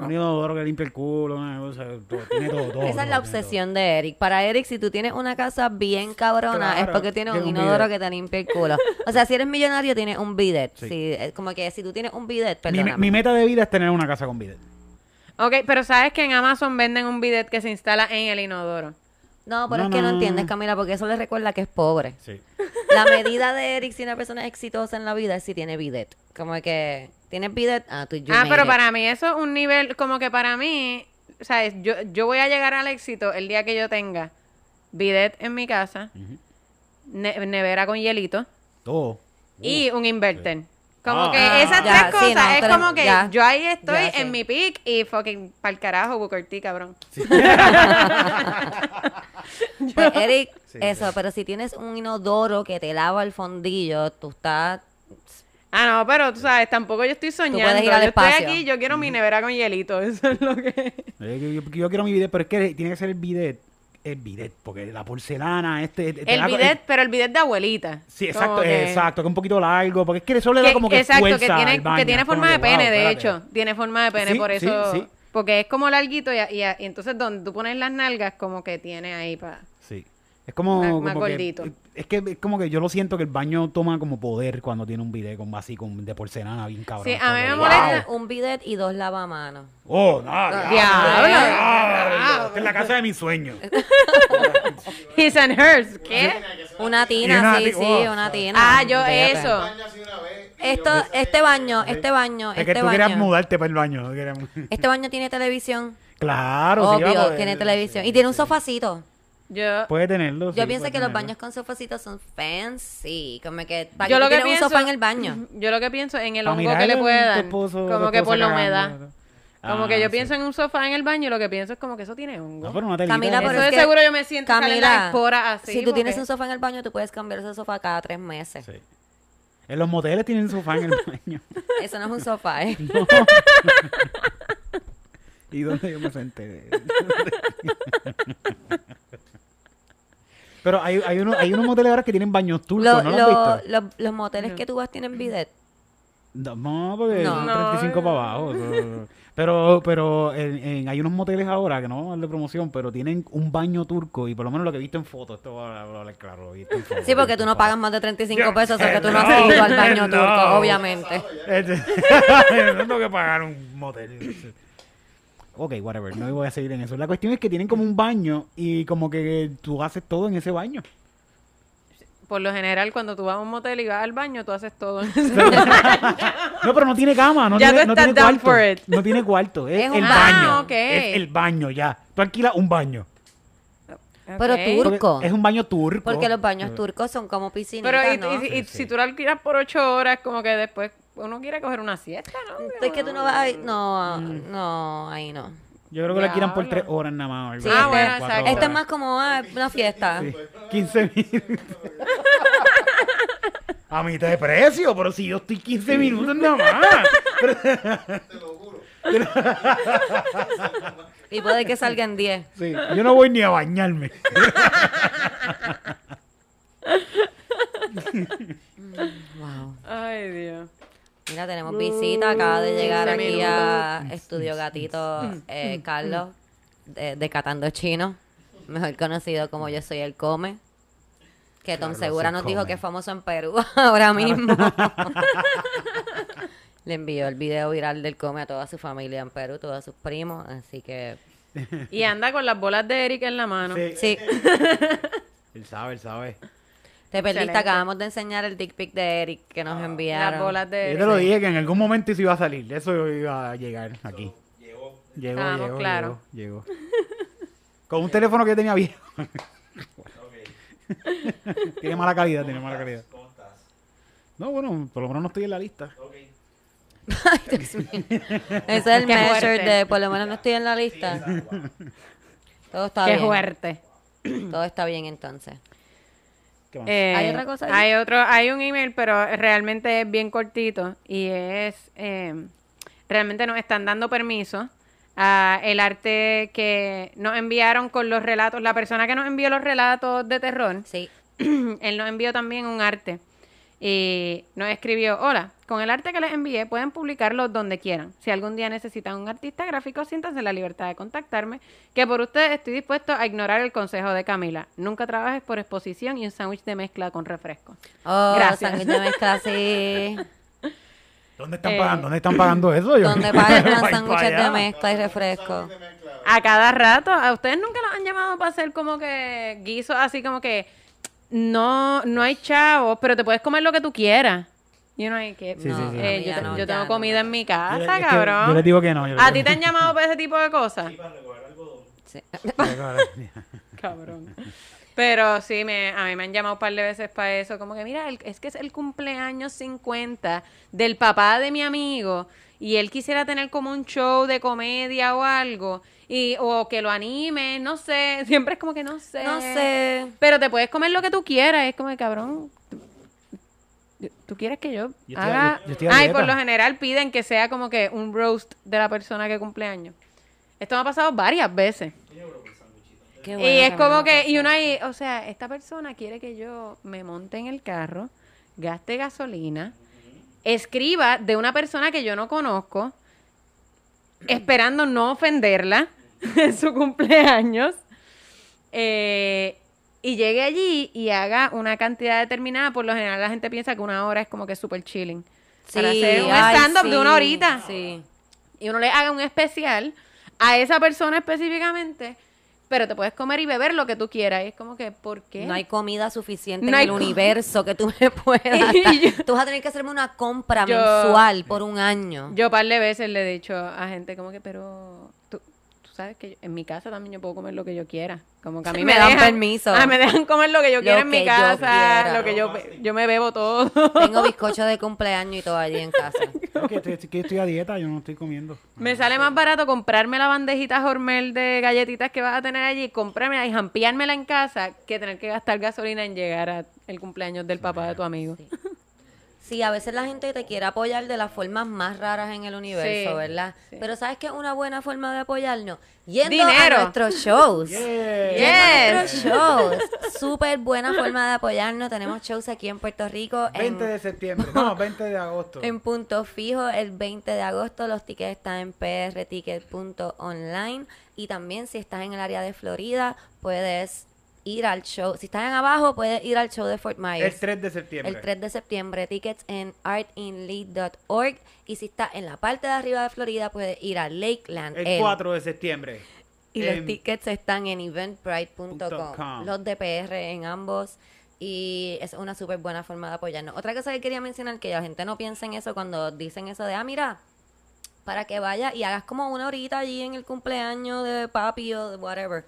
B: Un inodoro que limpia el culo, una cosa, todo, tiene todo, todo.
A: Esa es la obsesión de Eric. Para Eric, si tú tienes una casa bien cabrona, es porque tienes un
B: tiene un
A: inodoro que te limpia el culo. O sea, si eres millonario, tienes un bidet. Es como que si tú tienes un bidet,
B: mi meta de vida es tener una casa con bidet.
C: Ok, pero sabes que en Amazon venden un bidet que se instala en el inodoro.
A: No, pero
B: No,
A: es que no,
B: no.
A: entiendes, Camila, porque eso le recuerda que es pobre.
B: Sí.
A: La medida de Eric si una persona es exitosa en la vida es si tiene bidet. Como que, ¿tienes bidet? Ah, tú,
C: ah, pero
A: it.
C: para mí eso es un nivel, como que para mí, ¿sabes? Yo, yo voy a llegar al éxito el día que yo tenga bidet en mi casa, ne- nevera con hielito
B: Todo.
C: y un inverter. Como
B: Ah.
C: que esas
A: Ya,
C: tres
A: sí,
C: cosas
A: no,
C: es como que
A: ya.
C: yo ahí estoy
A: Ya, sí.
C: en mi pick y fucking pa'l carajo Booker T, cabrón.
A: Pues, Eric,
B: Sí,
A: eso, pero si tienes un inodoro que te lava el fondillo, tú estás...
C: Ah, no, pero tú sabes, tampoco yo estoy soñando.
A: puedes ir al
C: yo estoy
A: espacio.
C: aquí, yo quiero mi nevera con hielito, eso es lo que...
B: Eh, Yo, yo- yo quiero mi bidet, pero es que tiene que ser el bidet. El bidet, porque la porcelana, este... te
C: El
B: da-
C: bidet, pero el bidet de abuelita.
B: Sí, exacto,
C: que-
B: exacto, que es un poquito largo, porque es que eso le da
C: que-
B: como que
C: exacto,
B: fuerza
C: que tiene,
B: al baño,
C: que tiene
B: es como
C: forma de
B: wow,
C: pene, de
B: espérate.
C: hecho. Tiene forma de pene,
B: Sí,
C: por
B: sí,
C: eso...
B: sí.
C: Porque es como larguito y, y- y entonces donde tú pones las nalgas, como que tiene ahí para...
B: Sí. Es como,
C: Más-
B: como
C: más
B: que-
C: gordito.
B: Es que es como que yo lo siento que el baño toma como poder cuando tiene un bidet con así con de porcelana bien cabrón.
C: Sí, a mí me molesta-
B: wow.
A: Un bidet y dos lavamanos.
B: Oh, no,
C: diablo.
B: diablo. Esta es la casa de mis sueños.
C: His and hers, ¿qué?
A: Una tina, sí, sí,
B: oh.
A: una tina.
C: Ah, yo eso.
A: Esto, este baño, este baño,
B: Es que
A: este
B: tú querías mudarte para el baño. no
A: Este baño tiene televisión.
B: Claro,
A: Obvio, tiene televisión. Y tiene un sofacito.
C: Yo...
B: Puede tenerlo.
A: Yo
B: sí,
A: pienso que los baños con sofacitos son fancy. Como que para
C: Yo
A: que
C: lo que pienso,
A: un sofá en el baño.
C: Yo lo que pienso en el hongo que le puede dar.
B: esposo-
C: como que por la humedad. Como
B: Ah,
C: que yo
B: sí.
C: pienso en un sofá en el baño y lo que pienso es como que eso tiene hongo.
B: No, pero una telita.
A: Camila,
C: Eso
A: pero
C: de
A: es que-
C: seguro yo me siento
A: Camila,
C: esporas así.
A: si tú
C: porque-
A: tienes un sofá en el baño, tú puedes cambiar ese sofá cada tres meses.
B: Sí. En los moteles tienen sofá en el baño.
A: Eso no es un sofá, ¿eh?
B: ¿Y dónde yo me senté? Pero hay, hay, unos, hay unos moteles ahora que tienen baños turcos,
A: Lo-
B: ¿no lo
A: lo-
B: has visto?
A: lo- los moteles que tú vas tienen bidet.
B: No, no, porque
A: No.
B: son
C: No,
B: 35 para abajo. eso- Pero, pero en- en- hay unos moteles ahora que no vamos a darle promoción, pero tienen un baño turco y por lo menos lo que he visto en fotos, esto va a hablar claro, lo he visto en fotos,
A: Sí, porque tú no pagas más de 35
B: Yo-
A: pesos, o sea que tú no
B: no,
A: has ido al baño
B: no.
A: turco, obviamente.
B: Este- no tengo que pagar un motel. Ok, whatever, no voy a seguir en eso. La cuestión es que tienen como un baño y como que tú haces todo en ese baño.
C: Por lo general, cuando tú vas a un motel y vas al baño, tú haces todo.
B: No, pero no tiene cama, no
C: Ya
B: tiene,
C: tú
B: no
C: estás
B: tiene
C: down
B: cuarto.
C: for it.
B: No tiene cuarto, es,
A: Es un
B: el
A: baño.
B: baño.
C: Ah, ok.
B: Es el baño ya. Tú alquilas un baño.
A: Pero
C: Ok.
A: tú- Turco.
B: Porque Es un baño turco.
A: Porque los baños turcos son como piscinitas,
C: Pero y,
A: ¿no?
C: y- y
B: Sí, sí.
C: si tú lo alquilas por ocho horas, como que después uno quiere coger una siesta, ¿no?
A: Es que tú no vas a... No, no, ahí no.
B: Yo creo que lo alquilan por tres horas nada más.
A: Sí,
C: Ah, bueno, exacto.
A: este es más como ah, una fiesta.
B: Sí, 15 minutos. A mitad de precio, pero si yo estoy 15 minutos nada más.
D: Te lo juro.
A: Y puede que salgan 10.
B: Sí, yo no voy ni a bañarme.
A: Wow.
C: Ay, Dios.
A: Mira, tenemos visita. Acaba de llegar
C: 15
A: aquí a Estudio Gatito
C: Mm,
A: eh, Carlos, de, de Catando Chino, mejor conocido como Yo Soy el Come. Que Tom
B: Carlos
A: Segura nos dijo que es famoso en Perú ahora mismo. Le envió el video viral del Come a toda su familia en Perú, todos sus primos. Así que
C: Y anda con las bolas de Eric en la mano.
B: Sí,
A: Sí,
B: Él sabe, él sabe.
A: Te perdiste.
C: Excelente.
A: Acabamos de enseñar el dick pic de Eric que nos enviaron.
C: Las bolas de
B: Yo te lo dije que en algún momento eso iba a salir. Eso iba a llegar aquí.
D: Llegó.
B: Llegó,
C: Estábamos
B: llegó,
C: claros.
B: llegó, llegó. Con un teléfono que yo tenía viejo. Tiene mala calidad, tiene mala calidad.
D: ¿Cómo estás?
B: No, bueno, por lo menos no estoy en la lista.
D: Ok.
A: Ay, Dios mío. Ese es el
C: Qué
A: measure
C: fuerte.
A: de por lo menos no estoy en la lista. Todo está
C: Qué
A: bien.
C: fuerte.
A: Todo está bien entonces.
B: ¿Qué más?
C: Eh,
A: ¿Hay otra cosa ahí?
C: Hay otro, hay un email, pero realmente es bien cortito y es, eh, realmente nos están dando permiso a el arte que nos enviaron con los relatos, la persona que nos envió los relatos de terror,
A: Sí.
C: él nos envió también un arte y nos escribió, hola, con el arte que les envié pueden publicarlo donde quieran. Si algún día necesitan un artista gráfico, siéntanse la libertad de contactarme, que por ustedes estoy dispuesto a ignorar el consejo de Camila. Nunca trabajes por exposición y un sándwich de mezcla con refresco.
A: Oh,
C: Gracias.
A: sándwich de mezcla, sí.
B: ¿Dónde están
C: eh,
B: pagando? ¿Dónde están pagando eso? Yo-
A: Donde pagan sándwiches de mezcla y refresco.
C: A cada rato, ¿a ustedes nunca los han llamado para hacer como que guisos así como que no, no hay chavos, pero te puedes comer lo que tú quieras? Y uno hay que
B: Sí,
A: No,
B: sí, sí.
C: eh, yo,
A: no,
C: tengo
A: no.
C: comida en mi casa,
B: es
C: cabrón.
B: Yo les digo que no. yo
C: ¿A ti te han llamado para ese tipo de cosas?
A: Sí.
B: que-
C: Cabrón. Pero sí, me, a mí me han llamado un par de veces para eso. Como que, mira, el- es que es el cumpleaños 50 del papá de mi amigo y él quisiera tener como un show de comedia o algo. Y, o que lo anime, no sé. Siempre es como que no sé.
A: No sé.
C: Pero te puedes comer lo que tú quieras. Es como que, cabrón. ¿Tú- ¿Tú quieres que yo, haga?
B: di- yo estoy a
C: Ay,
B: dieta.
C: por lo general piden que sea como que un roast de la persona que cumple años. Esto me ha pasado varias veces.
A: Qué
C: y es
A: me
C: como que, y uno ahí, o sea, esta persona quiere que yo me monte en el carro, gaste gasolina, escriba de una persona que yo no conozco, esperando no ofenderla en su cumpleaños, eh, y llegue allí y haga una cantidad determinada. Por lo general, la gente piensa que una hora es como que súper chilling. Para hacer un stand-up de
A: sí,
C: una horita
A: Sí.
C: y uno le haga un especial a esa persona específicamente, pero te puedes comer y beber lo que tú quieras. Y es como que, ¿por qué?
A: No hay comida suficiente
C: No
A: en el universo que tú me puedas.
C: Yo-
A: Tú vas a tener que hacerme una compra
C: Yo-
A: mensual por un año.
C: Yo par de veces le he dicho a gente como que, pero sabes que yo- en mi casa también yo puedo comer lo que yo quiera. Como que a mí
A: Me
C: me,
A: dan
C: dejan,
A: permiso.
C: Ah, me dejan comer lo que yo
A: Lo
C: quiera en mi
A: yo
C: casa,
A: quiera.
C: lo que yo, yo me bebo todo.
A: Tengo bizcocho de cumpleaños y todo allí en casa.
B: Es que estoy, que estoy a dieta, yo no estoy comiendo.
C: Me sale más barato comprarme la bandejita Hormel de galletitas que vas a tener allí, comprármela y jampeármela en casa que tener que gastar gasolina en llegar al cumpleaños del papá de tu amigo.
A: Sí, a veces la gente te quiere apoyar de las formas más raras en el universo,
C: Sí,
A: ¿verdad?
C: sí.
A: Pero ¿sabes qué es una buena forma de apoyarnos? Yendo
C: Dinero.
A: a nuestros shows.
B: Yeah.
A: Yendo a
C: Yes.
A: nuestros shows. Súper buena forma de apoyarnos. Tenemos shows aquí en Puerto Rico. en-
B: 20 de septiembre, no, 20 de agosto.
A: En punto fijo, el 20 de agosto, los tickets están en prticket.online. Y también, si estás en el área de Florida, puedes ir al show. Si estás en abajo, puedes ir al show de Fort Myers.
B: El 3 de septiembre.
A: El 3 de septiembre, tickets en artinlead.org. Y si estás en la parte de arriba de Florida, puedes ir a Lakeland.
B: El
A: el-
B: 4 de septiembre.
A: y
B: En-
A: los tickets están en eventbrite.com.
B: .com.
A: Los de PR en ambos. Y es una súper buena forma de apoyarnos. Otra cosa que quería mencionar, que la gente no piensa en eso cuando dicen eso de, ah, mira, para que vaya y hagas como una horita allí en el cumpleaños de papi o de whatever.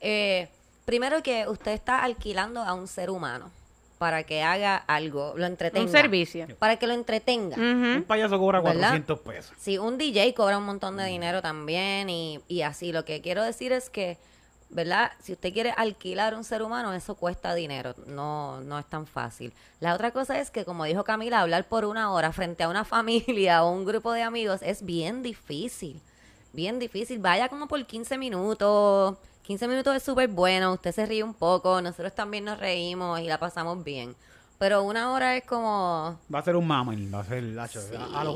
A: Eh, primero que usted está alquilando a un ser humano para que haga algo, lo entretenga.
C: Un servicio.
A: Para que lo entretenga.
B: Un payaso cobra
A: ¿Verdad?
B: 400 pesos.
A: Sí, un DJ cobra un montón de dinero también y, y así. Lo que quiero decir es que, ¿verdad? Si usted quiere alquilar un ser humano, eso cuesta dinero. No, no es tan fácil. La otra cosa es que, como dijo Camila, hablar por una hora frente a una familia o un grupo de amigos es bien difícil. Bien difícil. Vaya como por 15 minutos. 15 minutos es súper bueno. Usted se ríe un poco. Nosotros también nos reímos y la pasamos bien. Pero una hora es como...
B: Va a ser un mamel, va a ser Lacho.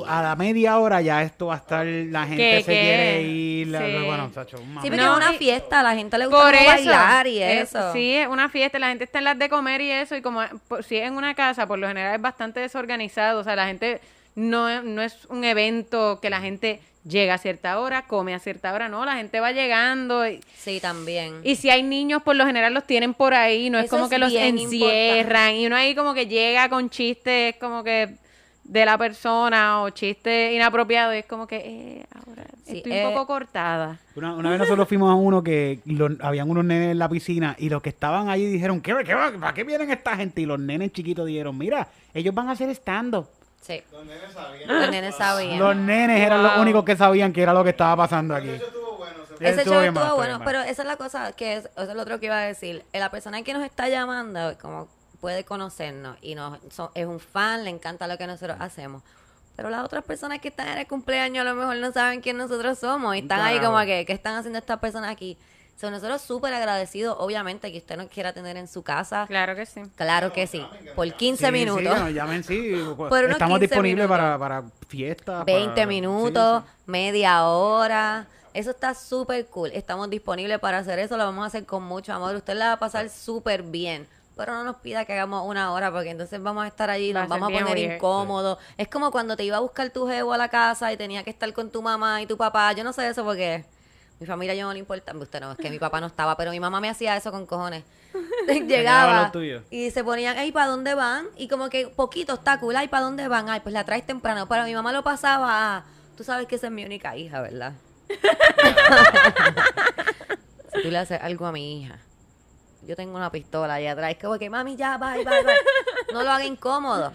B: A, la media hora ya esto va a estar, la gente se
C: que-
B: quiere ir. la-
C: sí.
B: Bueno, Sacho, un
A: Sí,
B: mamel.
A: porque
C: No,
A: es una fiesta, a la gente le gusta
C: eso.
A: bailar y eso.
C: sí, es una fiesta, la gente está en las de comer y eso, y como por- si es en una casa, por lo general es bastante desorganizado, o sea, la gente no, no es un evento que la gente llega a cierta hora, come a cierta hora. No, la gente va llegando. Y,
A: Sí, también.
C: y si hay niños, por lo general los tienen por ahí. No es como
A: es
C: que los encierran. Y uno ahí como que llega con chistes como que de la persona o chistes inapropiados. Y es como que, eh, ahora
A: Sí,
C: estoy
A: eh,
C: un poco cortada.
B: Una, una vez nosotros fuimos a uno que lo- habían unos nenes en la piscina y los que estaban allí dijeron, ¿qué, qué, va- ¿para qué vienen esta gente? Y los nenes chiquitos dijeron, mira, ellos van a hacer stand-up.
A: Sí.
D: Los nenes sabían.
A: Los nenes sabían.
B: Los nenes eran los únicos que sabían que era lo que estaba pasando aquí.
D: Estuvo bueno.
B: Ese
A: show estuvo bueno,
B: bien
A: pero esa es la cosa que es, eso es lo otro que iba a decir. La persona que nos está llamando, como puede conocernos y nos so- es un fan, le encanta lo que nosotros hacemos. Pero las otras personas que están en el cumpleaños a lo mejor no saben quién nosotros somos y están ahí como que, ¿qué están haciendo estas personas aquí? Son nosotros súper agradecidos, obviamente, que usted nos quiera tener en su casa.
C: Claro que sí.
A: Claro que sí, por 15
B: Sí,
A: minutos.
B: Sí, que nos llamen, sí.
A: Por unos
B: Estamos
A: 15
B: disponibles
A: minutos.
B: para, para fiestas.
A: 20
B: para-
A: minutos,
B: sí,
A: media hora. Eso está súper cool. Estamos disponibles para hacer eso. Lo vamos a hacer con mucho amor. Usted la va a pasar súper bien. Pero no nos pida que hagamos una hora porque entonces vamos a estar allí, nos vamos a poner incómodos. Es como cuando te iba a buscar tu jevo a la casa y tenía que estar con tu mamá y tu papá. Yo no sé eso porque mi familia yo no le importa. Usted no, es que mi papá no estaba, pero mi mamá me hacía eso con cojones.
B: Llegaba
A: y se ponían, ay, ¿para dónde van? Y como que poquito está cool, ay, ¿para dónde van? Ay, pues la traes temprano. Pero mi mamá lo pasaba a, tú sabes que esa es mi única hija, ¿verdad? si tú le haces algo a mi hija, yo tengo una pistola allá atrás, es como que, mami, ya, bye, bye, bye. No lo haga incómodo.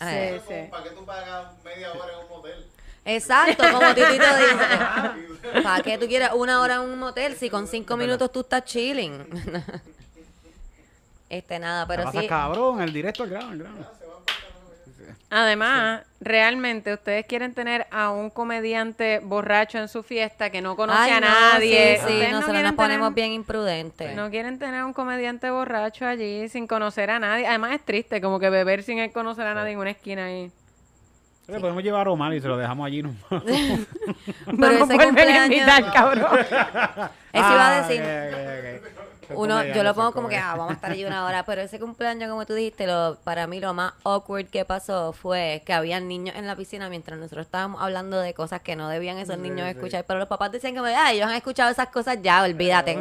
C: Sí, sí.
D: ¿Para qué tú pagas media hora en un motel?
A: Exacto, como Titito dice. ¿Para qué tú quieres una hora en un motel si con cinco minutos tú estás chilling? este, nada,
B: Pero
A: sí.
B: cabrón, el directo al grano, al grano.
C: Además, realmente ustedes quieren tener a un comediante borracho en su fiesta que no conoce
A: Ay,
C: a
A: no,
C: nadie.
A: Sí, sí,
C: no
A: nosotros
C: quieren
A: nos ponemos
C: tener-
A: bien imprudentes.
C: No quieren tener a un comediante borracho allí sin conocer a nadie. Además es triste, como que beber sin él conocer a nadie en una esquina ahí.
B: Le podemos llevar a Omar y se lo dejamos allí. ¿no?
A: Pero
C: no
A: ese cumpleaños-
C: invitar, cabrón.
A: Eso iba a decir. Uno, yo lo pongo como que,
B: ah,
A: vamos a estar allí una hora, pero ese cumpleaños, como tú dijiste, lo, para mí lo más awkward que pasó fue que había niños en la piscina mientras nosotros estábamos hablando de cosas que no debían esos niños escuchar, pero los papás decían que, ah, ellos han escuchado esas cosas ya, olvídate.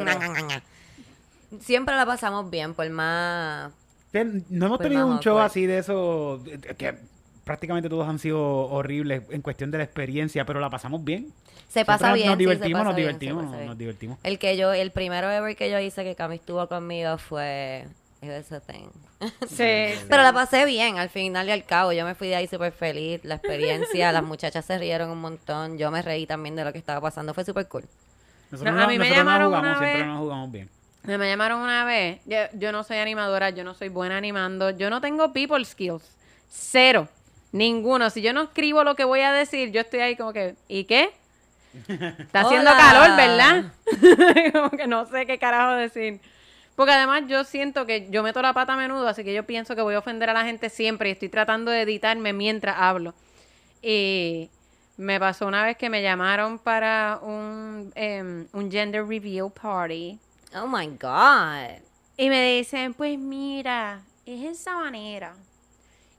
A: Siempre la pasamos bien, por más...
B: No hemos
A: Pues
B: tenido un show
A: awkward.
B: así de eso, que prácticamente todos han sido horribles en cuestión de la experiencia, pero la pasamos bien.
A: Se pasa
B: Siempre
A: bien,
B: Nos
A: sí, se
B: divertimos,
A: pasa
B: nos
A: bien,
B: divertimos,
A: se pasa
B: nos, nos divertimos.
A: El que yo, el primero ever que yo hice que Cami estuvo conmigo fue... Ese thing.
C: Sí,
A: Pero la pasé bien, al final y al cabo. Yo me fui de ahí súper feliz. La experiencia, las muchachas se rieron un montón. Yo me reí también de lo que estaba pasando. Fue súper cool.
B: Nosotros
C: No, a mí me
B: nosotros
C: llamaron
B: jugamos,
C: una
B: siempre
C: vez-
B: nos jugamos bien.
C: Me me llamaron una vez. Yo, yo no soy animadora, yo no soy buena animando. Yo no tengo people skills. Cero. Ninguno. Si yo no escribo lo que voy a decir, yo estoy ahí como que, ¿y qué? Está haciendo calor, ¿verdad? como que no sé qué carajo decir. Porque además yo siento que yo meto la pata a menudo, así que yo pienso que voy a ofender a la gente siempre y estoy tratando de editarme mientras hablo. Y me pasó una vez que me llamaron para un, em, un gender reveal party.
A: Oh my God.
C: Y me dicen, pues mira, es esa manera.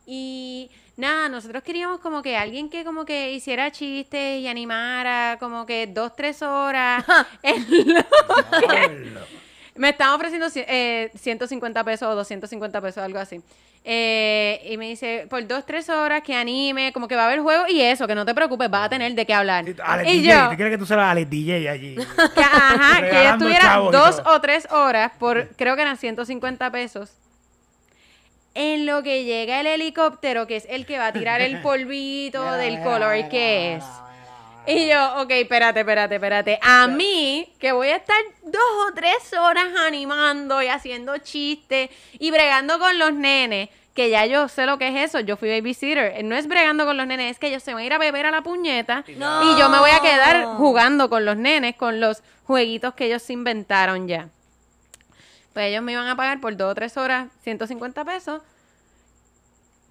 C: Y nada, nosotros queríamos como que alguien que como que hiciera chistes y animara como que dos, tres horas. que- me estaban ofreciendo ci- eh, 150 pesos o 250 pesos, algo así. Eh, y me dice, por dos, tres horas que anime, como que va a haber juego y eso, que no te preocupes, vas a tener de qué hablar.
B: Alex
C: y
B: DJ,
C: yo,
B: ¿tú quieres que tú seas Alex DJ allí?
C: que, ajá, que yo
B: Regalando
C: estuviera dos o tres horas por, creo que eran 150 pesos. En lo que llega el helicóptero, que es el que va a tirar el polvito del color que es. Y yo, ok, espérate, espérate, espérate. A mí, que voy a estar dos o tres horas animando y haciendo chistes y bregando con los nenes, que ya yo sé lo que es eso, yo fui babysitter. No es bregando con los nenes, es que ellos se van a ir a beber a la puñeta
A: No.
C: y yo me voy a quedar jugando con los nenes, con los jueguitos que ellos se inventaron ya. Pues ellos me iban a pagar por dos o tres horas 150 pesos,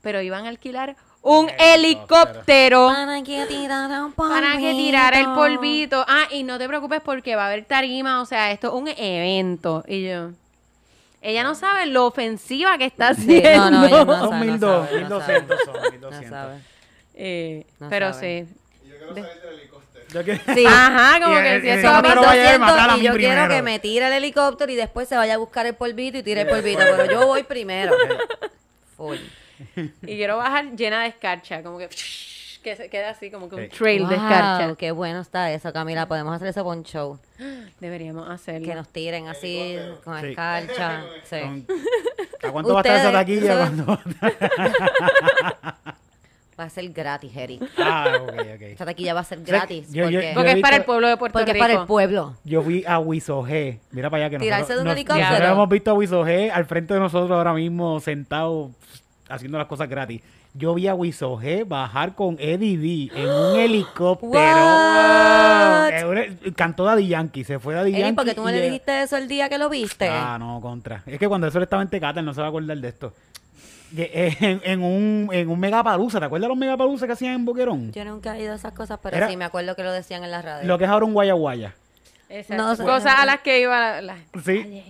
C: pero iban a alquilar un helicóptero
A: Para que tirara un
C: para que tirara el
A: polvito.
C: Ah, y no te preocupes porque va a haber tarima, o sea, esto es un evento. Y yo, ella no sabe lo ofensiva que está
A: Sí,
C: haciendo.
A: no, no, ella no
B: Son
A: sabe,
B: mil
A: no
B: dos,
A: sabe,
B: mil
A: no
B: doscientos
A: sabe.
B: son, mil
A: No
B: doscientos.
A: sabe.
C: Eh,
A: No
C: pero
A: sabe.
C: sí.
D: Y yo quiero salir del helicóptero.
B: Yo que-
A: Sí.
C: Ajá, como
B: Y
C: que
B: el-
C: si
B: el
C: eso
A: Son
C: va
B: helicóptero vaya a
A: 1200
B: matar a
A: y
B: mí
A: yo quiero que me tire el helicóptero y después se vaya a buscar el polvito y tire el polvito, pero yo voy primero. Full.
C: Y quiero bajar llena de escarcha, como que que se queda así como que un trail de escarcha.
A: qué bueno está eso, Camila. Podemos hacer eso con show.
C: Deberíamos hacerlo.
A: Que nos tiren así, con
B: Sí.
A: escarcha. Sí.
B: ¿A cuánto va a estar esa taquilla?
A: Va a ser gratis, Eric.
B: Ah, ok, ok.
A: Esta taquilla va a ser gratis.
B: yo- yo-
A: porque
C: Porque
B: he
C: es para el
B: visto-
C: pueblo de Puerto
A: porque es
C: Rico.
A: para el pueblo.
B: Yo fui a Wisoge. Mira para allá que
A: Tirarse de un
B: nos-
A: helicóptero.
B: Nosotros hemos visto a Wisoge al frente de nosotros ahora mismo sentado haciendo las cosas gratis. Yo vi a Wisoge bajar con Eddie D en un helicóptero.
A: What?
B: En un- Cantó Daddy Yankee, se fue Daddy
A: Eric,
B: Yankee.
A: ¿por qué tú no
B: y
A: le
B: llega-
A: dijiste eso el día que lo viste?
B: Ah, no, contra. Es que cuando eso estaba en Tecate, él no se va a acordar de esto. En, en un, en un megapalusa, ¿te acuerdas de los megapalusas que hacían en Boquerón?
A: Yo nunca he ido a esas cosas, pero
B: Era-
A: sí me acuerdo que lo decían en la radio.
B: Lo que es ahora un guaya guaya.
C: Exacto.
A: No sé.
C: Cosas a las que iba la, la-
B: Sí.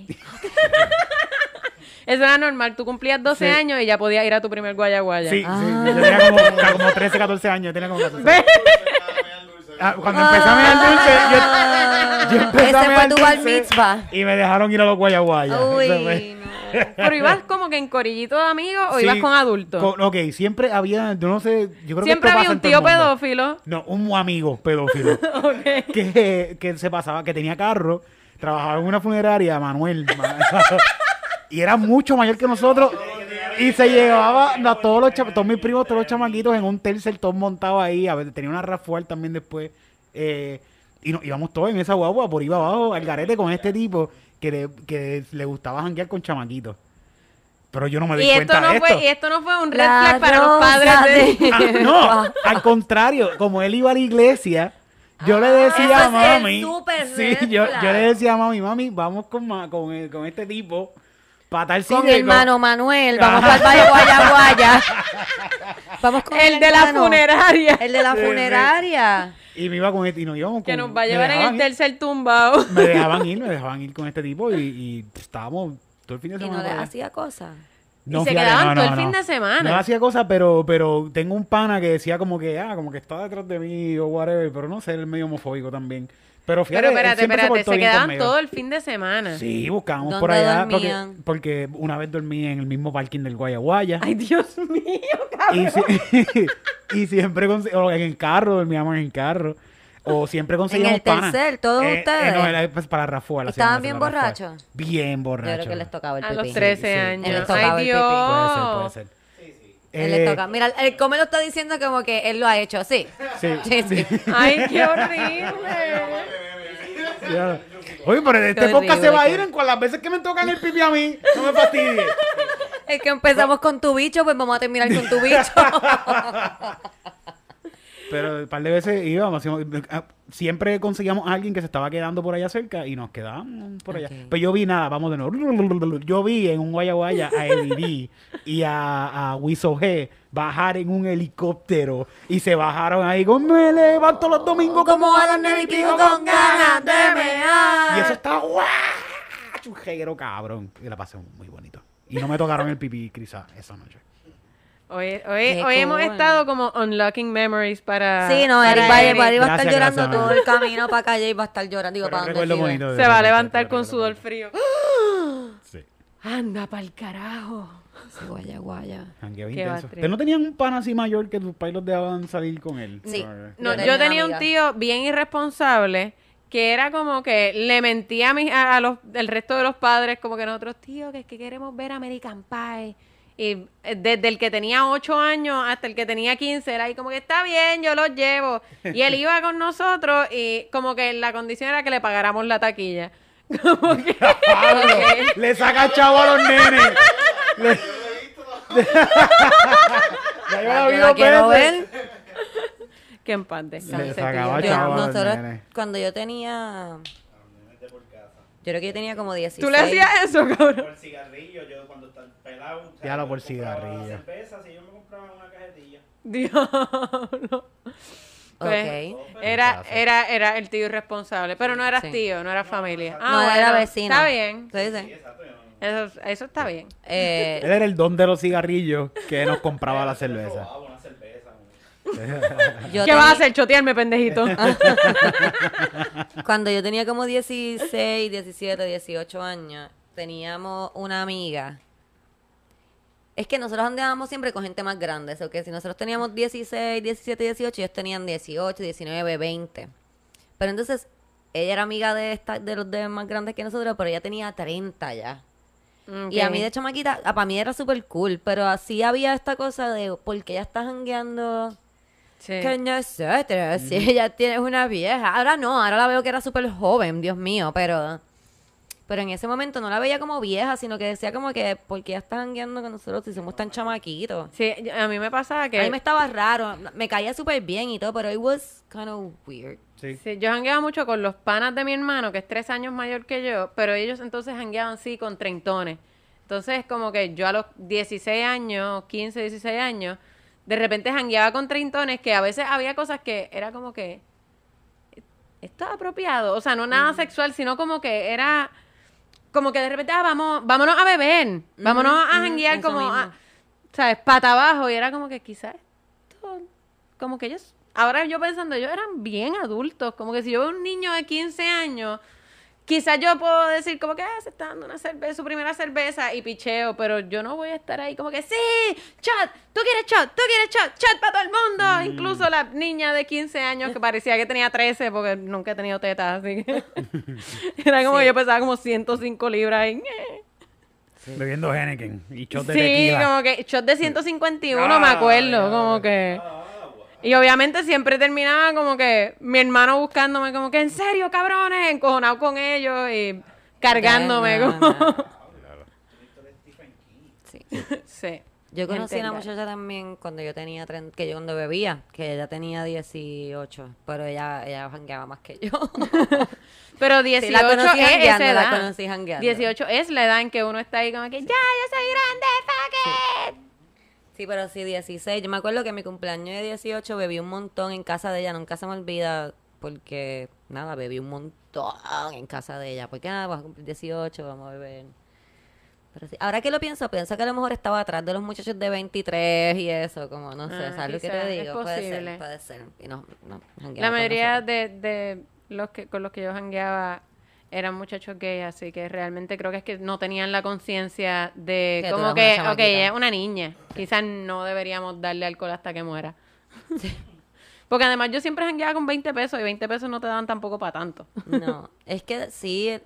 C: Eso era normal. Tú cumplías 12
B: Sí.
C: años y ya podías ir a tu primer guaya guaya.
B: Sí,
A: Ah.
B: sí. Yo tenía como, como 13, 14 años. yo Tenía como 14. Ah, cuando empecé a mirar dulce, yo, yo empecé
A: Ese
B: a
A: fue
B: mirar
A: tu bar
B: dulce
A: mitzvah.
B: Y me dejaron ir a los guayaguayas. Eso fue-
A: Uy, no.
C: Pero ibas como que en corillito de amigos o
B: Sí,
C: ibas con adultos.
B: con- ok, siempre había, yo no sé, yo creo
C: Siempre
B: que
C: había un tío pedófilo.
B: No, un amigo pedófilo. que, que se pasaba, que tenía carro, trabajaba en una funeraria, Manuel. Ma- y era mucho mayor que nosotros. Y se llevaba a todos los todos mis primos, todos los chamaquitos en un tercer, todos montados ahí. A ver, tenía una Rafael también después. eh, y nos íbamos todos en esa guagua por iba abajo al garete con este tipo que le, que le gustaba janguear con chamaquitos. Pero yo no me di
C: Y
B: cuenta
C: esto, no
B: de
C: fue,
B: esto.
C: y esto no fue un red flag para los padres de...
B: Ah, no, al contrario, como él iba a la iglesia, yo le decía
A: Ese
B: a mami, sí, yo, le decía a mami, mami, vamos con, ma- con, el- con este tipo para tal
A: Con el hermano Manuel, vamos para el Valle Guaya Guaya. Vamos con
C: El de la funeraria.
A: El de la
B: Sí, sí. Y me iba con este, y nos íbamos
C: Que
B: con-
C: nos va a
B: me
C: llevar en
B: dejaban
C: el
B: ir-
C: tercer tumbao.
B: Me dejaban ir, me dejaban ir con este tipo y, y estábamos todo el fin de
A: Y
B: semana.
A: no le
B: por allá.
A: hacía cosas.
C: Y se quedaban todo el fin de semana.
B: No hacía cosas, pero, pero tengo un pana que decía como que, ah, como que está detrás de mí o whatever, pero no sé, él es medio homofóbico también. Pero fíjate,
C: Pero espérate,
B: siempre
C: espérate,
B: portó
C: se
B: bien
C: quedaban
B: conmigo.
C: todo el fin de semana.
B: Sí, buscábamos
A: ¿Dónde
B: por allá. Porque,
A: dormían?
B: porque una vez dormí en el mismo parking del Guayaguaya.
C: Ay, Dios mío,
B: Y,
C: cabrón.
B: si- y siempre conse- o en el carro, dormíamos en el carro. O siempre conseguíamos
A: el
B: panas.
A: tercer, todos
B: Eh, eh,
A: ustedes.
B: no, era pues, para Rafael.
A: ¿Estaban bien borrachos?
B: Bien
A: Yo
B: borrachos.
A: creo que les tocaba el
C: A
A: pipí.
C: los 13
B: sí.
C: años.
A: Les tocaba
C: Ay,
A: el
C: Dios.
B: Puede ser, puede ser.
A: Él
B: Eh,
A: les toca. Mira, el come lo está diciendo como que él lo ha hecho, sí.
B: Sí.
A: Sí, sí.
C: Ay, qué horrible.
B: Ya. Oye, pero este
A: Qué
B: podcast se va a ir en las veces que me tocan el pipi a mí. No me fastidie.
A: Es que empezamos con tu bicho, pues vamos a terminar con tu bicho.
B: Pero un par de veces íbamos, ah, siempre conseguíamos a alguien que se estaba quedando por allá cerca y nos quedábamos por allá. Pero yo vi nada, vamos de nuevo. Yo vi en un Guaya Guaya a Eddie y a, a Wiso G bajar en un helicóptero y se bajaron ahí con me levanto los domingos como a neviquitos con ganas de mear. Y eso está guau, jeguero cabrón. Y la pasé muy bonito. Y no me tocaron el pipí crisa esa noche.
C: Hoy, hoy, hemos estado como unlocking memories para.
A: Sí, no, Eric va, a-
C: Eric.
A: va estar
B: Gracias,
A: llorando
B: gracias,
A: todo el camino para calle y va a estar llorando.
B: Bonito
C: Se va a levantar con sudor frío.
B: Sí.
C: Anda pa'l carajo.
A: Sí, guaya, guaya.
B: ¿Ustedes no tenían un pan así mayor que tus pais los dejaban salir con él?
A: Sí.
C: No,
A: Yo una
C: tenía un tío bien irresponsable que era como que le mentía a, mis, a, a los, el resto de los padres, como que nosotros, tío, que es que queremos ver American Pie. Y eh, desde el que tenía 8 años hasta el que tenía 15, era ahí como que está bien, yo los llevo. Y él iba con nosotros y como que la condición era que le pagáramos la taquilla. Como que...
B: Le saca chavo a los nenes. Le- Ya yo la vi dos veces.
C: que en paz descanse,
A: Yo-
B: chavo a los
A: nosotros,
B: nenes.
A: cuando yo tenía... Yo creo que yo tenía como 16.
C: ¿Tú le hacías eso, cabrón?
D: Por cigarrillo, yo cuando estaba pelado. o sea,
B: Ya lo por cigarrillo.
D: cerveza, si yo me compraba una cajetilla.
C: Diablo. Pues,
A: Ok.
C: era, era, era el tío irresponsable. Pero no eras
A: Sí.
C: tío, no era familia. Ah,
A: no, era
C: bueno,
A: vecino.
C: Está bien.
A: Sí, sí.
C: Eso, eso está bien.
A: Eh,
B: Él era el don de los cigarrillos que nos compraba la cerveza.
D: Ah, una cerveza. un-
A: Yo
C: ¿Qué vas a hacer? Chotearme, pendejito.
A: Cuando yo tenía como 16, 17, 18 años, teníamos una amiga. Es que nosotros andábamos siempre con gente más grande. O que si nosotros teníamos 16, 17, 18, ellos tenían 18, 19, 20. Pero entonces, ella era amiga de, esta, de los de más grandes que nosotros, pero ella tenía 30 ya. Y a mí de chamaquita, para mí era súper cool, pero así había esta cosa de, porque ella está jangueando
C: Sí.
A: con nosotros, si ella tiene una vieja. Ahora no, ahora la veo que era súper joven, Dios mío, pero... Pero en ese momento no la veía como vieja, sino que decía como que, porque ella está jangueando con nosotros si somos tan chamaquitos?
C: Sí, a mí me pasaba que...
A: A mí me estaba raro, me caía súper bien y todo, pero it was kind of weird.
B: Sí.
C: Sí, yo jangueaba mucho con los panas de mi hermano, que es tres años mayor que yo, pero ellos entonces jangueaban sí con treintones. Entonces, como que yo a los 16 años, 15, 16 años, de repente jangueaba con treintones, que a veces había cosas que era como que. Esto es apropiado. O sea, no nada sexual, sino como que era. Como que de repente, ah, vamos, vámonos a beber. Vámonos a janguear como. a- ¿Sabes? Pata abajo. Y era como que quizás esto. Como que ellos. Ahora yo pensando, ellos eran bien adultos. Como que si yo veo un niño de 15 años. Quizás yo puedo decir como que ah, se está dando una cerveza, su primera cerveza y picheo, pero yo no voy a estar ahí como que sí, chat, tú quieres chat, tú quieres chat, chat para todo el mundo. Incluso la niña de 15 años que parecía que tenía 13 porque nunca he tenido tetas, así que era como
A: Sí.
C: yo pesaba como 105 libras y
B: Bebiendo Henneken y shot de
C: sí,
B: tequila.
C: como que shot de 151
B: Ah,
C: me acuerdo,
B: ya,
C: como
B: ya.
C: que y obviamente siempre terminaba como que mi hermano buscándome como que en serio, cabrones, encojonado con ellos y cargándome
A: No,
C: como
A: no. Sí.
C: sí.
A: Yo conocí a una muchacha también cuando yo tenía, que yo cuando bebía, que ella tenía 18, pero ella, ella jangueaba más que yo.
C: Pero 18
A: la conocí
C: es
A: la
C: edad.
A: conocí jangueando.
C: 18 es la edad en que uno está ahí como que ya, yo soy grande, fuck it.
A: Sí, pero sí, 16. Yo me acuerdo que mi cumpleaños de 18 bebí un montón en casa de ella. Nunca se me olvida porque, nada, bebí un montón en casa de ella. Porque, nada, vas a cumplir 18, vamos a beber. Pero sí, ahora que lo pienso, pienso que a lo mejor estaba atrás de los muchachos de 23 y eso, como, no sé,
C: Ah,
A: ¿sabes lo que te digo? Puede ser, puede ser. Y no, no,
C: La mayoría de, de los que con los que yo jangueaba eran muchachos gays, así que realmente creo que es que no tenían la conciencia de
A: Que
C: como que, ok, ella es una niña, quizás no deberíamos darle alcohol hasta que muera. Porque además yo siempre jangueaba con 20 pesos y 20 pesos no te daban tampoco para tanto.
A: No, es que sí,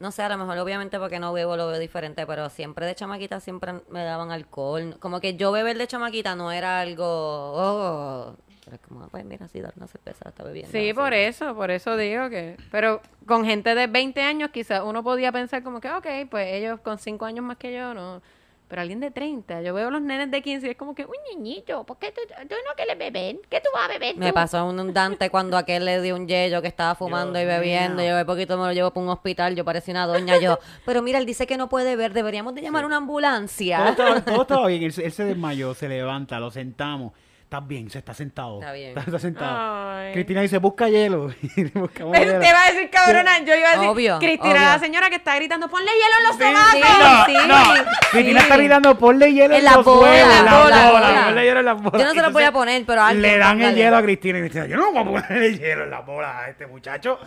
A: no sé, a lo mejor obviamente porque no bebo lo veo diferente, pero siempre de chamaquita siempre me daban alcohol. Como que yo beber de chamaquita no era algo, oh, pero es como, pues mira, sí, dar una cerveza, está bebiendo.
C: Sí,
A: así.
C: por eso, por eso digo que... Pero con gente de 20 años quizás uno podía pensar como que, ok, pues ellos con 5 años más que yo, no... Pero alguien de 30, yo veo los nenes de 15 y es como que, un niñito, ¿por qué tú, tú no quieres beber? ¿Qué tú vas a beber
A: Me
C: tú?"
A: pasó un Dante cuando aquel le dio un yello que estaba fumando y bebiendo. Yo de poquito me lo llevo para un hospital. Yo parecía una doña. Yo, pero mira, él dice que no puede ver. Deberíamos de llamar a una
B: Todo
A: ambulancia.
B: estaba, todo estaba bien. Él se desmayó, se levanta, lo sentamos. Está bien, se está sentado.
A: Está bien.
B: Está, sentado.
C: Ay.
B: Cristina dice, busca hielo. Y buscamos
C: Pero
B: hielo.
C: te iba a decir, cabrona, yo iba a decir,
A: Obvio,
C: Cristina,
A: obvio.
C: la señora que está gritando, ponle hielo en los
B: Sí,
C: sobacos.
A: sí,
B: no,
A: sí,
B: no. Cristina está gritando, ponle hielo en,
A: En la
B: los
A: bola,
B: huevos, en la
A: bola,
B: bola,
A: bola.
B: ponle hielo en las bolas.
A: Yo no se lo voy a poner, pero alguien
B: Le dan el
A: póngale.
B: hielo a Cristina y Cristina, yo no voy a poner el hielo en la bola a este muchacho.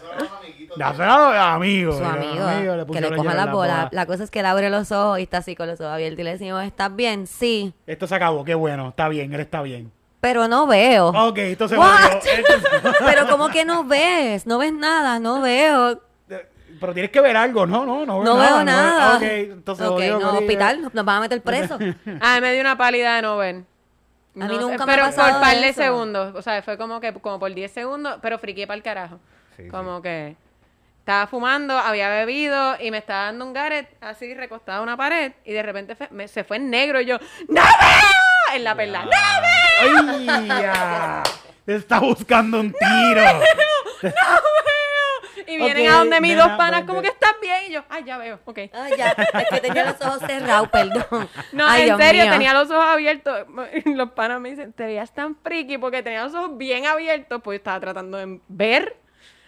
B: Dáselo a los amigos.
A: su amigo, que le coja la
B: las
A: bola.
B: bolas.
A: La cosa es que él abre los ojos y está así con los ojos abiertos y le decimos, ¿estás bien? Sí,
B: Esto se acabó, qué bueno, está bien, él está bien.
A: Pero no veo.
B: Ok, se-
A: Pero como que no ves, no ves nada, no veo.
B: Pero tienes que ver algo, no, no, no veo
A: No
B: nada.
A: veo nada.
B: Ok, entonces
A: Ok,
B: volvió,
A: no,
B: volvió.
A: hospital, nos van a meter preso.
C: Ah, me dio una pálida de no ver.
A: A mí
C: No
A: nunca me ha
C: pero por par de
A: eso.
C: segundos. O sea, fue como que como por 10 segundos, pero friqué para el carajo.
B: Sí,
C: como que estaba fumando, había bebido y me estaba dando un garet así recostado a una pared y de repente me- se fue en negro y yo ¡No veo! En la perla. ¡No veo!
B: ¡Ay, ya! Está buscando un tiro.
C: Y vienen a donde mis
B: nena,
C: dos panas como que están bien y yo, ay, ya veo, ok.
A: Ay, ya, es que tenía los ojos cerrados, perdón.
C: No,
A: Ay,
C: en
A: Dios
C: serio,
A: mío.
C: tenía los ojos abiertos. Los panas me dicen, te veías tan friki porque tenía los ojos bien abiertos, pues yo estaba tratando de ver.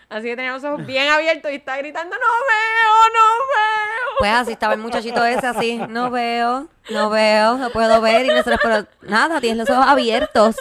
C: Así que tenía los ojos bien abiertos y estaba gritando, no veo, no veo.
A: Pues así estaba el muchachito ese así, no veo, no veo, no puedo ver y nosotros, pero nada, tienes los ojos abiertos.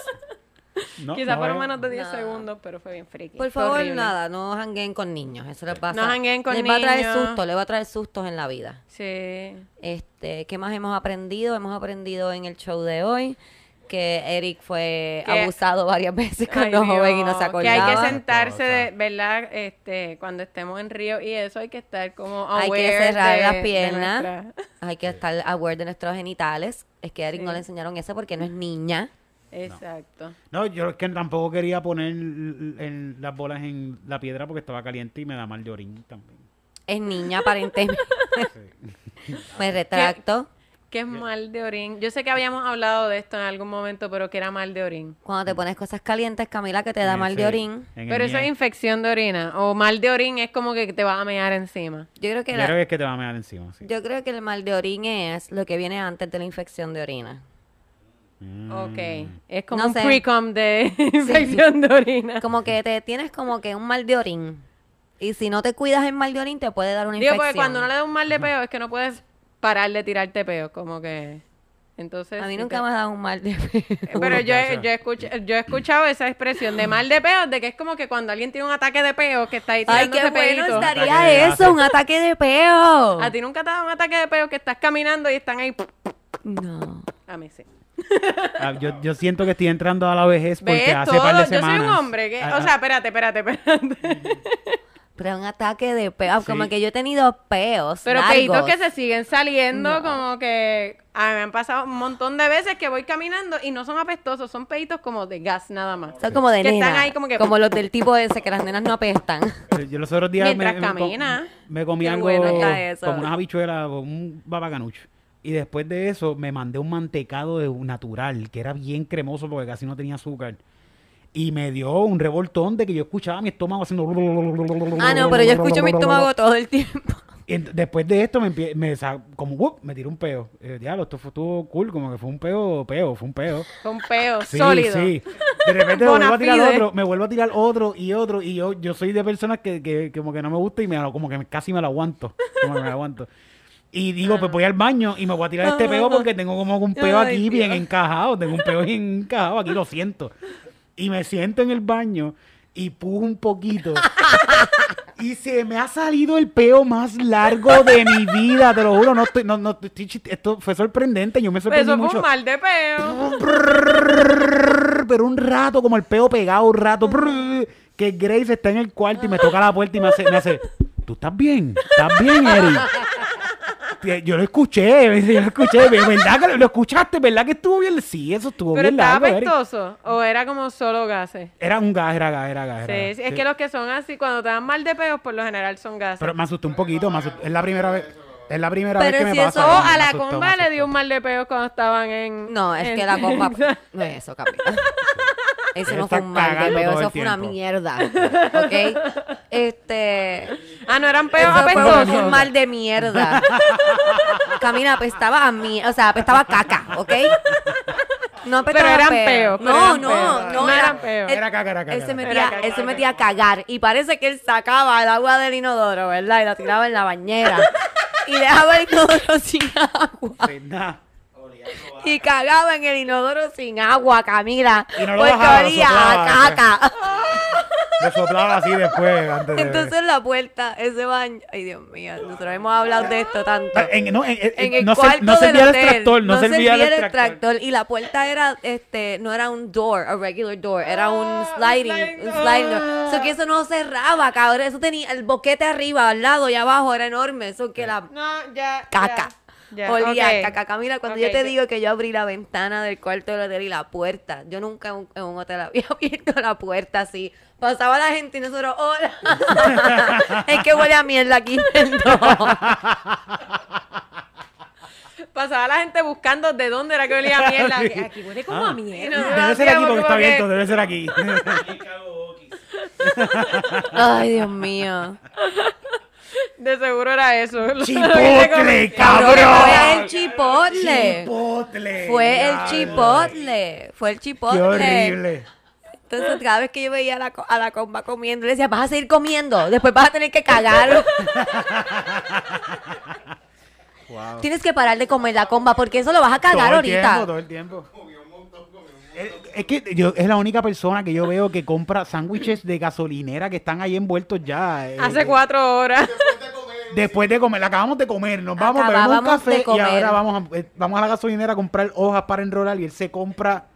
B: No,
C: Quizás
B: no
C: fueron menos de 10
A: No.
C: segundos, pero fue bien friki.
A: Por favor,
C: horrible.
A: nada, no jangueen con niños. Eso les pasa.
C: No jangueen con
A: les va a traer
C: niños.
A: susto, les va a traer sustos en la vida.
C: Sí.
A: Este, ¿qué más hemos aprendido? Hemos aprendido en el show de hoy que Eric fue
C: Que-
A: abusado varias veces
C: Ay,
A: cuando joven y no se
C: Que hay
A: acordaba.
C: que sentarse, de, ¿verdad? Este, cuando estemos en Río y eso hay que estar como
A: Hay que
C: aware
A: cerrar
C: de-
A: las piernas.
C: nuestra-
A: Hay que estar aware de nuestros genitales. Es que a Eric no le enseñaron eso porque no es niña.
C: Exacto.
B: No, yo es que tampoco quería poner en las bolas en la piedra porque estaba caliente y me da mal de orín también.
A: Es niña aparentemente.
B: Sí.
A: Me retracto.
C: ¿Qué es mal de orín? Yo sé que habíamos hablado de esto en algún momento, pero que era mal de orín.
A: Cuando te pones cosas calientes, Camila, que te da
B: En
A: mal de orín.
B: en el
C: Pero eso es infección de orina. O mal de orín es como que te vas a mear encima.
A: Yo creo que
B: Yo
A: la-
B: creo que es que te va a mear encima. Sí.
A: yo creo que el mal de orín es lo que viene antes de la infección de orina.
B: Mm.
C: Ok. Es como
A: No
C: un
A: sé.
C: pre-com de infección de orina.
A: Como que te tienes como que un mal de orín. Y si no te cuidas el mal de orín, te puede dar una
C: Digo,
A: infección.
C: porque cuando no le da un mal de peo es que no puedes parar de tirarte peo. Como que... Entonces...
A: A mí nunca
C: te-
A: me ha dado un mal de
C: Pero yo, he-
B: gracias.
C: yo, he escuch- yo he escuchado esa expresión de mal de peo, de que es como que cuando alguien tiene un ataque de peo, que está ahí
A: Ay, qué bueno estaría eso, un ataque de peo.
C: A ti nunca te ha dado un ataque de peo que estás caminando y están ahí...
A: No.
C: A mí sí.
B: Ah, yo, yo siento que estoy entrando a la vejez porque
C: ¿Ves
B: hace
C: todo?
B: par de
C: Yo soy
B: semanas.
C: un hombre que...
B: Ah,
C: O
B: ah,
C: sea, espérate, espérate, espérate.
A: Pero un ataque de peo.
B: Sí.
A: Como que yo he tenido peos.
C: Pero peitos que se siguen saliendo,
A: No.
C: como que a mí me han pasado un montón de veces que voy caminando y no son apestosos, son peitos como de gas nada más.
A: Son como de
C: Que
A: nena.
C: están ahí como que-
A: los del tipo ese, que las nenas no apestan.
B: eh, Yo los otros días me,
C: Mientras
B: me
C: camina.
B: me comí algo
A: bueno
B: como unas habichuelas o un babacanucho. Y después de eso me mandé un mantecado de natural, que era bien cremoso porque casi no tenía azúcar. Y me dio un revoltón de que yo escuchaba mi estómago haciendo...
A: Ah, no, pero yo escucho mi estómago todo el tiempo.
B: Y después de esto me, empie- me sa- como ¡wup! me tiró un peo. Eh, diablo, esto fue estuvo cool, como que fue un peo, peo, fue un peo.
C: Con peo
B: Sí,
C: sólido.
B: sí. De repente me vuelvo a tirar otro, me vuelvo a tirar otro y otro. Y yo, yo soy de personas que, que como que no me gusta y me como que casi me lo aguanto. Como que me lo aguanto. Y digo, pues voy al baño y me voy a tirar este peo porque tengo como un peo
A: Ay,
B: aquí bien encajado. Tengo un peo bien encajado, aquí lo siento. Y me siento en el baño y pujo un poquito. Y se me ha salido el peo más largo de mi vida, te lo juro. No estoy, no, no, estoy esto fue sorprendente. Yo me
C: Pero
B: sorprendí
C: eso fue
B: mucho.
C: un mal de peo.
B: Pero un rato, como el peo pegado, un rato, que Grace está en el cuarto y me toca la puerta y me hace, me hace ¿tú estás bien? ¿Estás bien, Eric? Que Yo lo escuché, me dice, yo lo escuché, ¿verdad que lo, lo escuchaste? ¿Verdad que estuvo bien? Sí, eso estuvo
C: Pero
B: bien
C: estaba
B: largo, Eric.
C: apestoso. O era como solo gases.
B: Era un gas, era gas, era gas.
C: Sí,
B: era gas.
C: sí, es
B: Sí.
C: que los que son así, cuando te dan mal de peos, por lo general son gases.
B: Pero me asustó un poquito, me asustó. es la primera vez, es la primera
A: Pero
B: vez que me
A: si
B: pasa.
A: eso-
C: o
B: me
C: a la
B: asustó,
C: comba le dio un mal de peos cuando estaban en...
A: No, es
C: en-
A: que la compa. No es eso, Camila. Eso
B: Ella
A: no fue un mal peo, eso fue una mierda. ¿Ok? Este.
C: Ah, no eran peos
A: Eso fue
C: apestosos.
A: un mal de mierda. Camila apestaba a mí, o sea, apestaba a caca, ¿ok? No apestaba
C: Pero eran
A: peo.
C: peos, pero
A: No,
C: eran
A: no,
C: peos.
A: no,
C: No eran peos.
B: Era caca, era caca,
A: Él se metía,
C: caca.
A: él se metía a cagar y parece que él sacaba el agua del inodoro, ¿verdad? Y la tiraba en la bañera. Y dejaba el inodoro sin agua.
B: Nada.
A: Y cagaba en el inodoro sin agua, Camila.
B: Y no lo
A: porque
B: bajaba, lo
A: olía
B: soplaba,
A: a caca.
B: Me soplaba así después, antes de...
A: Entonces la puerta, ese baño. Ay, Dios mío, nosotros hemos hablado de esto tanto.
B: Ah, en- no, en- en-
A: En el
B: no, se-
A: cuarto
B: no servía el extractor, no, servía el extractor.
A: extractor, y la puerta era, este, no era un door, a regular door, era un sliding,
C: sliding.
A: un sliding door. So que eso no cerraba, cabrón, eso tenía el boquete arriba, al lado y abajo, era enorme, eso que la
C: No, ya.
A: caca.
C: Ya, ya,
A: Olía
C: ok.
A: a caca. Camila, cuando yo te digo que yo abrí la ventana del cuarto del hotel y la puerta, yo nunca en un, en un hotel había abierto la puerta así. Pasaba la gente y nosotros, hola. es que huele a mierda aquí.
C: Pasaba la gente buscando de dónde era que olía a mierda. Aquí huele como
B: Ah.
C: a mierda.
A: Y no-
B: Debe ser aquí porque está abierto, debe ser aquí.
A: Ay, Dios mío.
C: De seguro era eso.
B: ¡Chipotle, cabrón!
A: Fue el chipotle.
B: Chipotle.
A: Fue el chipotle. Fue el chipotle.
B: Qué horrible.
A: Entonces, cada vez que yo veía a la, a la comba comiendo, le decía, vas a seguir comiendo, después vas a tener que cagar. Tienes que parar de comer la comba porque eso lo vas a cagar
B: todo el
A: ahorita.
B: tiempo, todo el tiempo.
D: Comió un montón, comió un montón.
B: Él, Es que yo, es la única persona que yo veo que compra sándwiches de gasolinera que están ahí envueltos ya. eh,
C: Hace
B: eh,
C: cuatro horas.
D: Después de comer.
B: Después de comer, la acabamos de comer, nos vamos, bebemos un café y ahora vamos a, eh, vamos a la gasolinera a comprar hojas para enrolar y él se compra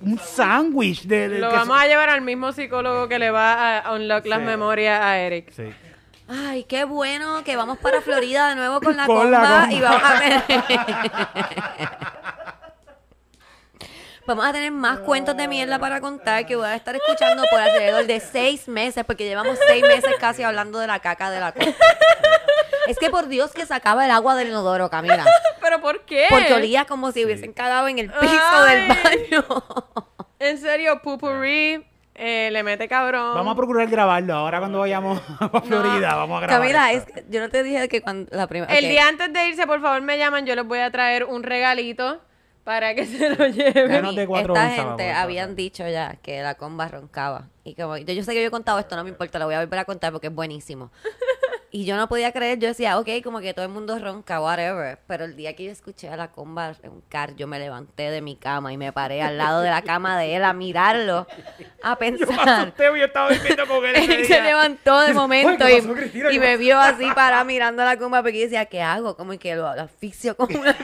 B: un sándwich de, de
C: Lo
B: que-
C: vamos a llevar al mismo psicólogo que le va a unlock las memorias a Eric.
B: Sí.
A: Ay, qué bueno que vamos para Florida de nuevo con la
B: Con la
A: comba
B: comba.
A: y vamos a tener... Vamos a tener más cuentos de mierda para contar que voy a estar escuchando por alrededor de seis meses, porque llevamos seis meses casi hablando de la caca de la comba. Es que por Dios que sacaba el agua del inodoro, Camila.
C: ¿Pero por qué?
A: Porque olía como si hubiesen cagado en el piso
C: Ay.
A: del baño.
C: En serio, Pupurri eh, le mete cabrón.
B: Vamos a procurar grabarlo ahora cuando vayamos a Florida. Vamos a grabar.
A: Camila, es que yo no te dije que cuando la primera...
C: El día antes de irse, por favor, me llaman. Yo les voy a traer un regalito para que se lo lleven.
B: Menos de cuatro
A: Esta gente habían dicho ya que la comba roncaba. Y como, yo, yo sé que yo he contado esto, no me importa, lo voy a volver a contar porque es buenísimo. Y yo no podía creer, yo decía, ok, como que todo el mundo ronca, whatever. Pero el día que yo escuché a la comba roncar, yo me levanté de mi cama y me paré al lado de la cama de él a mirarlo, a pensar.
B: Yo estaba durmiendo con él. ese
A: Él se levantó de momento
B: Oye, ¿qué
A: y,
B: pasó, Cristina?
A: y
B: ¿Qué
A: me vio así para mirando la comba porque yo decía, ¿qué hago? Como que lo, lo asfixio como una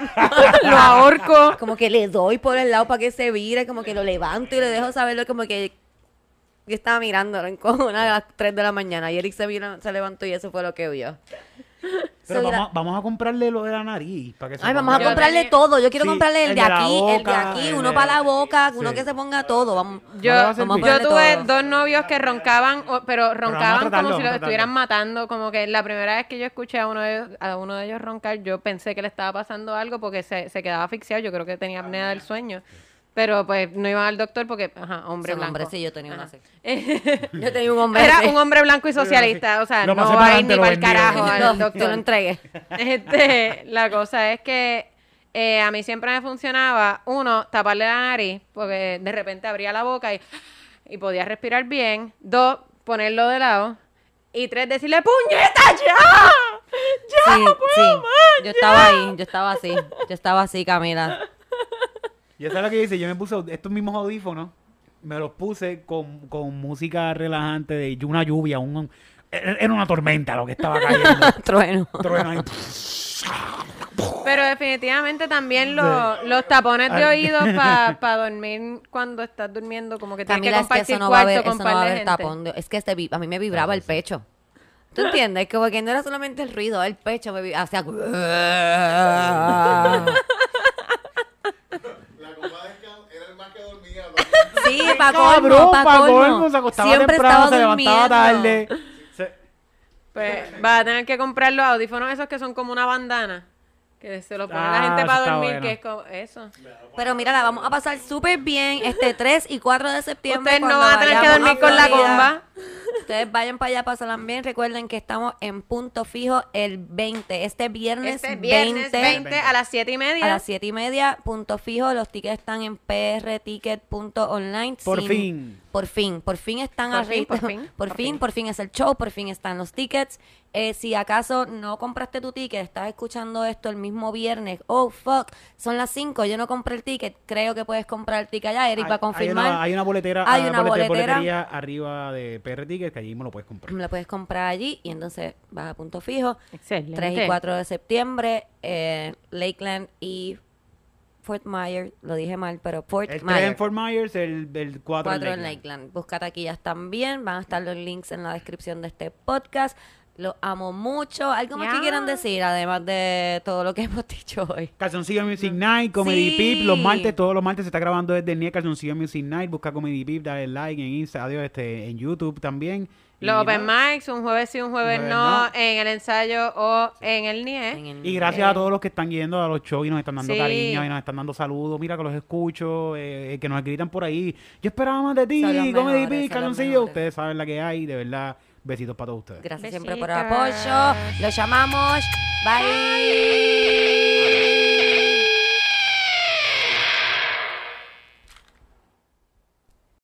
C: Lo ahorco.
A: como que le doy por el lado para que se vire, como que lo levanto y le dejo saberlo como que yo estaba mirándolo en cojona a las 3 de la mañana y Eric se, vino, se levantó y eso fue lo que vio.
B: Pero
A: So,
B: vamos, vamos a comprarle lo de la nariz. Para que se
A: Ay, vamos a
C: Yo
A: comprarle
C: tenía-
A: todo. Yo quiero
B: Sí,
A: comprarle el
B: el
A: de aquí, el de aquí,
B: el
A: uno
B: de-
A: para la boca, uno
B: sí.
A: que se ponga todo. Vamos,
C: Yo,
A: vamos
C: yo tuve
A: todo.
C: dos novios que roncaban, pero roncaban
B: tratarlo,
C: como si
B: vamos a
C: lo
B: tratarlo.
C: estuvieran matando. Como que la primera vez que yo escuché a uno de ellos, a uno de ellos roncar, yo pensé que le estaba pasando algo porque se, se quedaba asfixiado. Yo creo que tenía apnea del sueño. Pero pues no iban al doctor porque, ajá, hombre
A: Son
C: blanco.
A: hombres, sí, yo tenía una. Yo tenía un hombre
C: Era un hombre blanco y socialista, o sea, no va a ir ni para el carajo al
A: No,
C: doctor.
A: yo lo entregué.
C: Este, la cosa es que eh, a mí siempre me funcionaba, uno, taparle la nariz, porque de repente abría la boca y, y podía respirar bien. Dos, ponerlo de lado. Y tres, decirle, ¡puñeta ya! ¡Ya
A: Sí,
C: no puedo
A: sí.
C: más!
A: Yo estaba ahí, yo estaba así. Yo estaba así, Camila.
B: Y eso es lo que dice. Yo me puse estos mismos audífonos. Me los puse con, con música relajante de una lluvia. Un, era era una tormenta lo que estaba cayendo.
A: Trueno.
B: Trueno ahí.
C: Pero definitivamente también los, los tapones de oídos para dormir cuando estás durmiendo, como que tienes que
A: es que
C: compartir
A: eso no va a
C: cuarto
A: haber,
C: con
A: eso no va a
C: de
A: haber
C: gente.
A: tapón. de- es que este, vi- a mí me vibraba el pecho. ¿Tú entiendes? Como que no era solamente el ruido, el pecho me vibraba. Hacía...
D: La comba descan- era el más que dormía.
A: Sí, para
B: Cabrón,
A: colmo, pa'
B: pa'
A: colmo.
B: colmo, se acostaba
A: Siempre
B: temprano,
A: estaba
B: se levantaba tarde. Se-
C: Pues vas a tener que comprar los audífonos esos que son como una bandana. Que se los pone la
B: Ah,
C: gente para dormir,
B: bueno.
C: que es como eso.
A: Pero mira, la vamos a pasar súper bien este 3 y 4 de septiembre.
C: Ustedes no van a tener que dormir con la comba.
A: Ustedes vayan para allá, pasan bien. Recuerden que estamos en punto fijo el 20. Este viernes,
C: Este viernes
A: 20,
C: 20 a las 7 y media.
A: a las 7 y media, punto fijo. Los tickets están en prticket.online.
B: Por
A: sin-
B: fin.
A: Por fin, por fin están
C: Por fin,
A: arriba.
C: por fin,
A: por
C: por
A: fin,
C: fin.
A: por fin es el show, por fin están los tickets. Eh, si acaso no compraste tu ticket, estás escuchando esto el mismo viernes, oh fuck, son las 5, yo no compré el ticket, creo que puedes comprar el ticket allá, Eric va a
B: Hay-
A: confirmar.
B: Hay una, hay una boletera,
A: Hay una boletera.
B: boletería arriba de PR Tickets que allí me lo puedes comprar.
A: La puedes comprar allí y entonces vas a punto fijo.
C: Excelente.
A: 3 y 4 de septiembre, eh, Lakeland y Fort Myers, lo dije mal, pero Fort
B: El 3
A: Myers.
B: en Fort Myers, el, el 4,
A: 4
B: en Lakeland.
A: Lakeland. Busca taquillas también. Van a estar los links en la descripción de este podcast. Los amo mucho. ¿Algo más que quieran decir, además de todo lo que hemos dicho hoy?
B: Calzoncillo Music Night, Comedy
A: Sí.
B: Pip, los martes, todos los martes se está grabando desde el NIE Calzoncillo Music Night, busca Comedy Pip, dale like en Insta, adiós, este, en YouTube también.
C: Los open mics, un jueves sí, un jueves
B: jueves
C: no,
B: no.
C: en el ensayo o en el
A: En
C: NIE.
A: el-
B: Y gracias a todos los que están yendo a los shows y nos están dando
C: Sí.
B: cariño y nos están dando saludos. Mira que los escucho, eh, eh, que nos gritan por ahí. Yo esperaba más de ti, Comedy
A: los
B: calzoncillo. Ustedes saben la que hay, de verdad. Besitos para todos ustedes.
A: Gracias siempre por el apoyo. Los llamamos. Bye.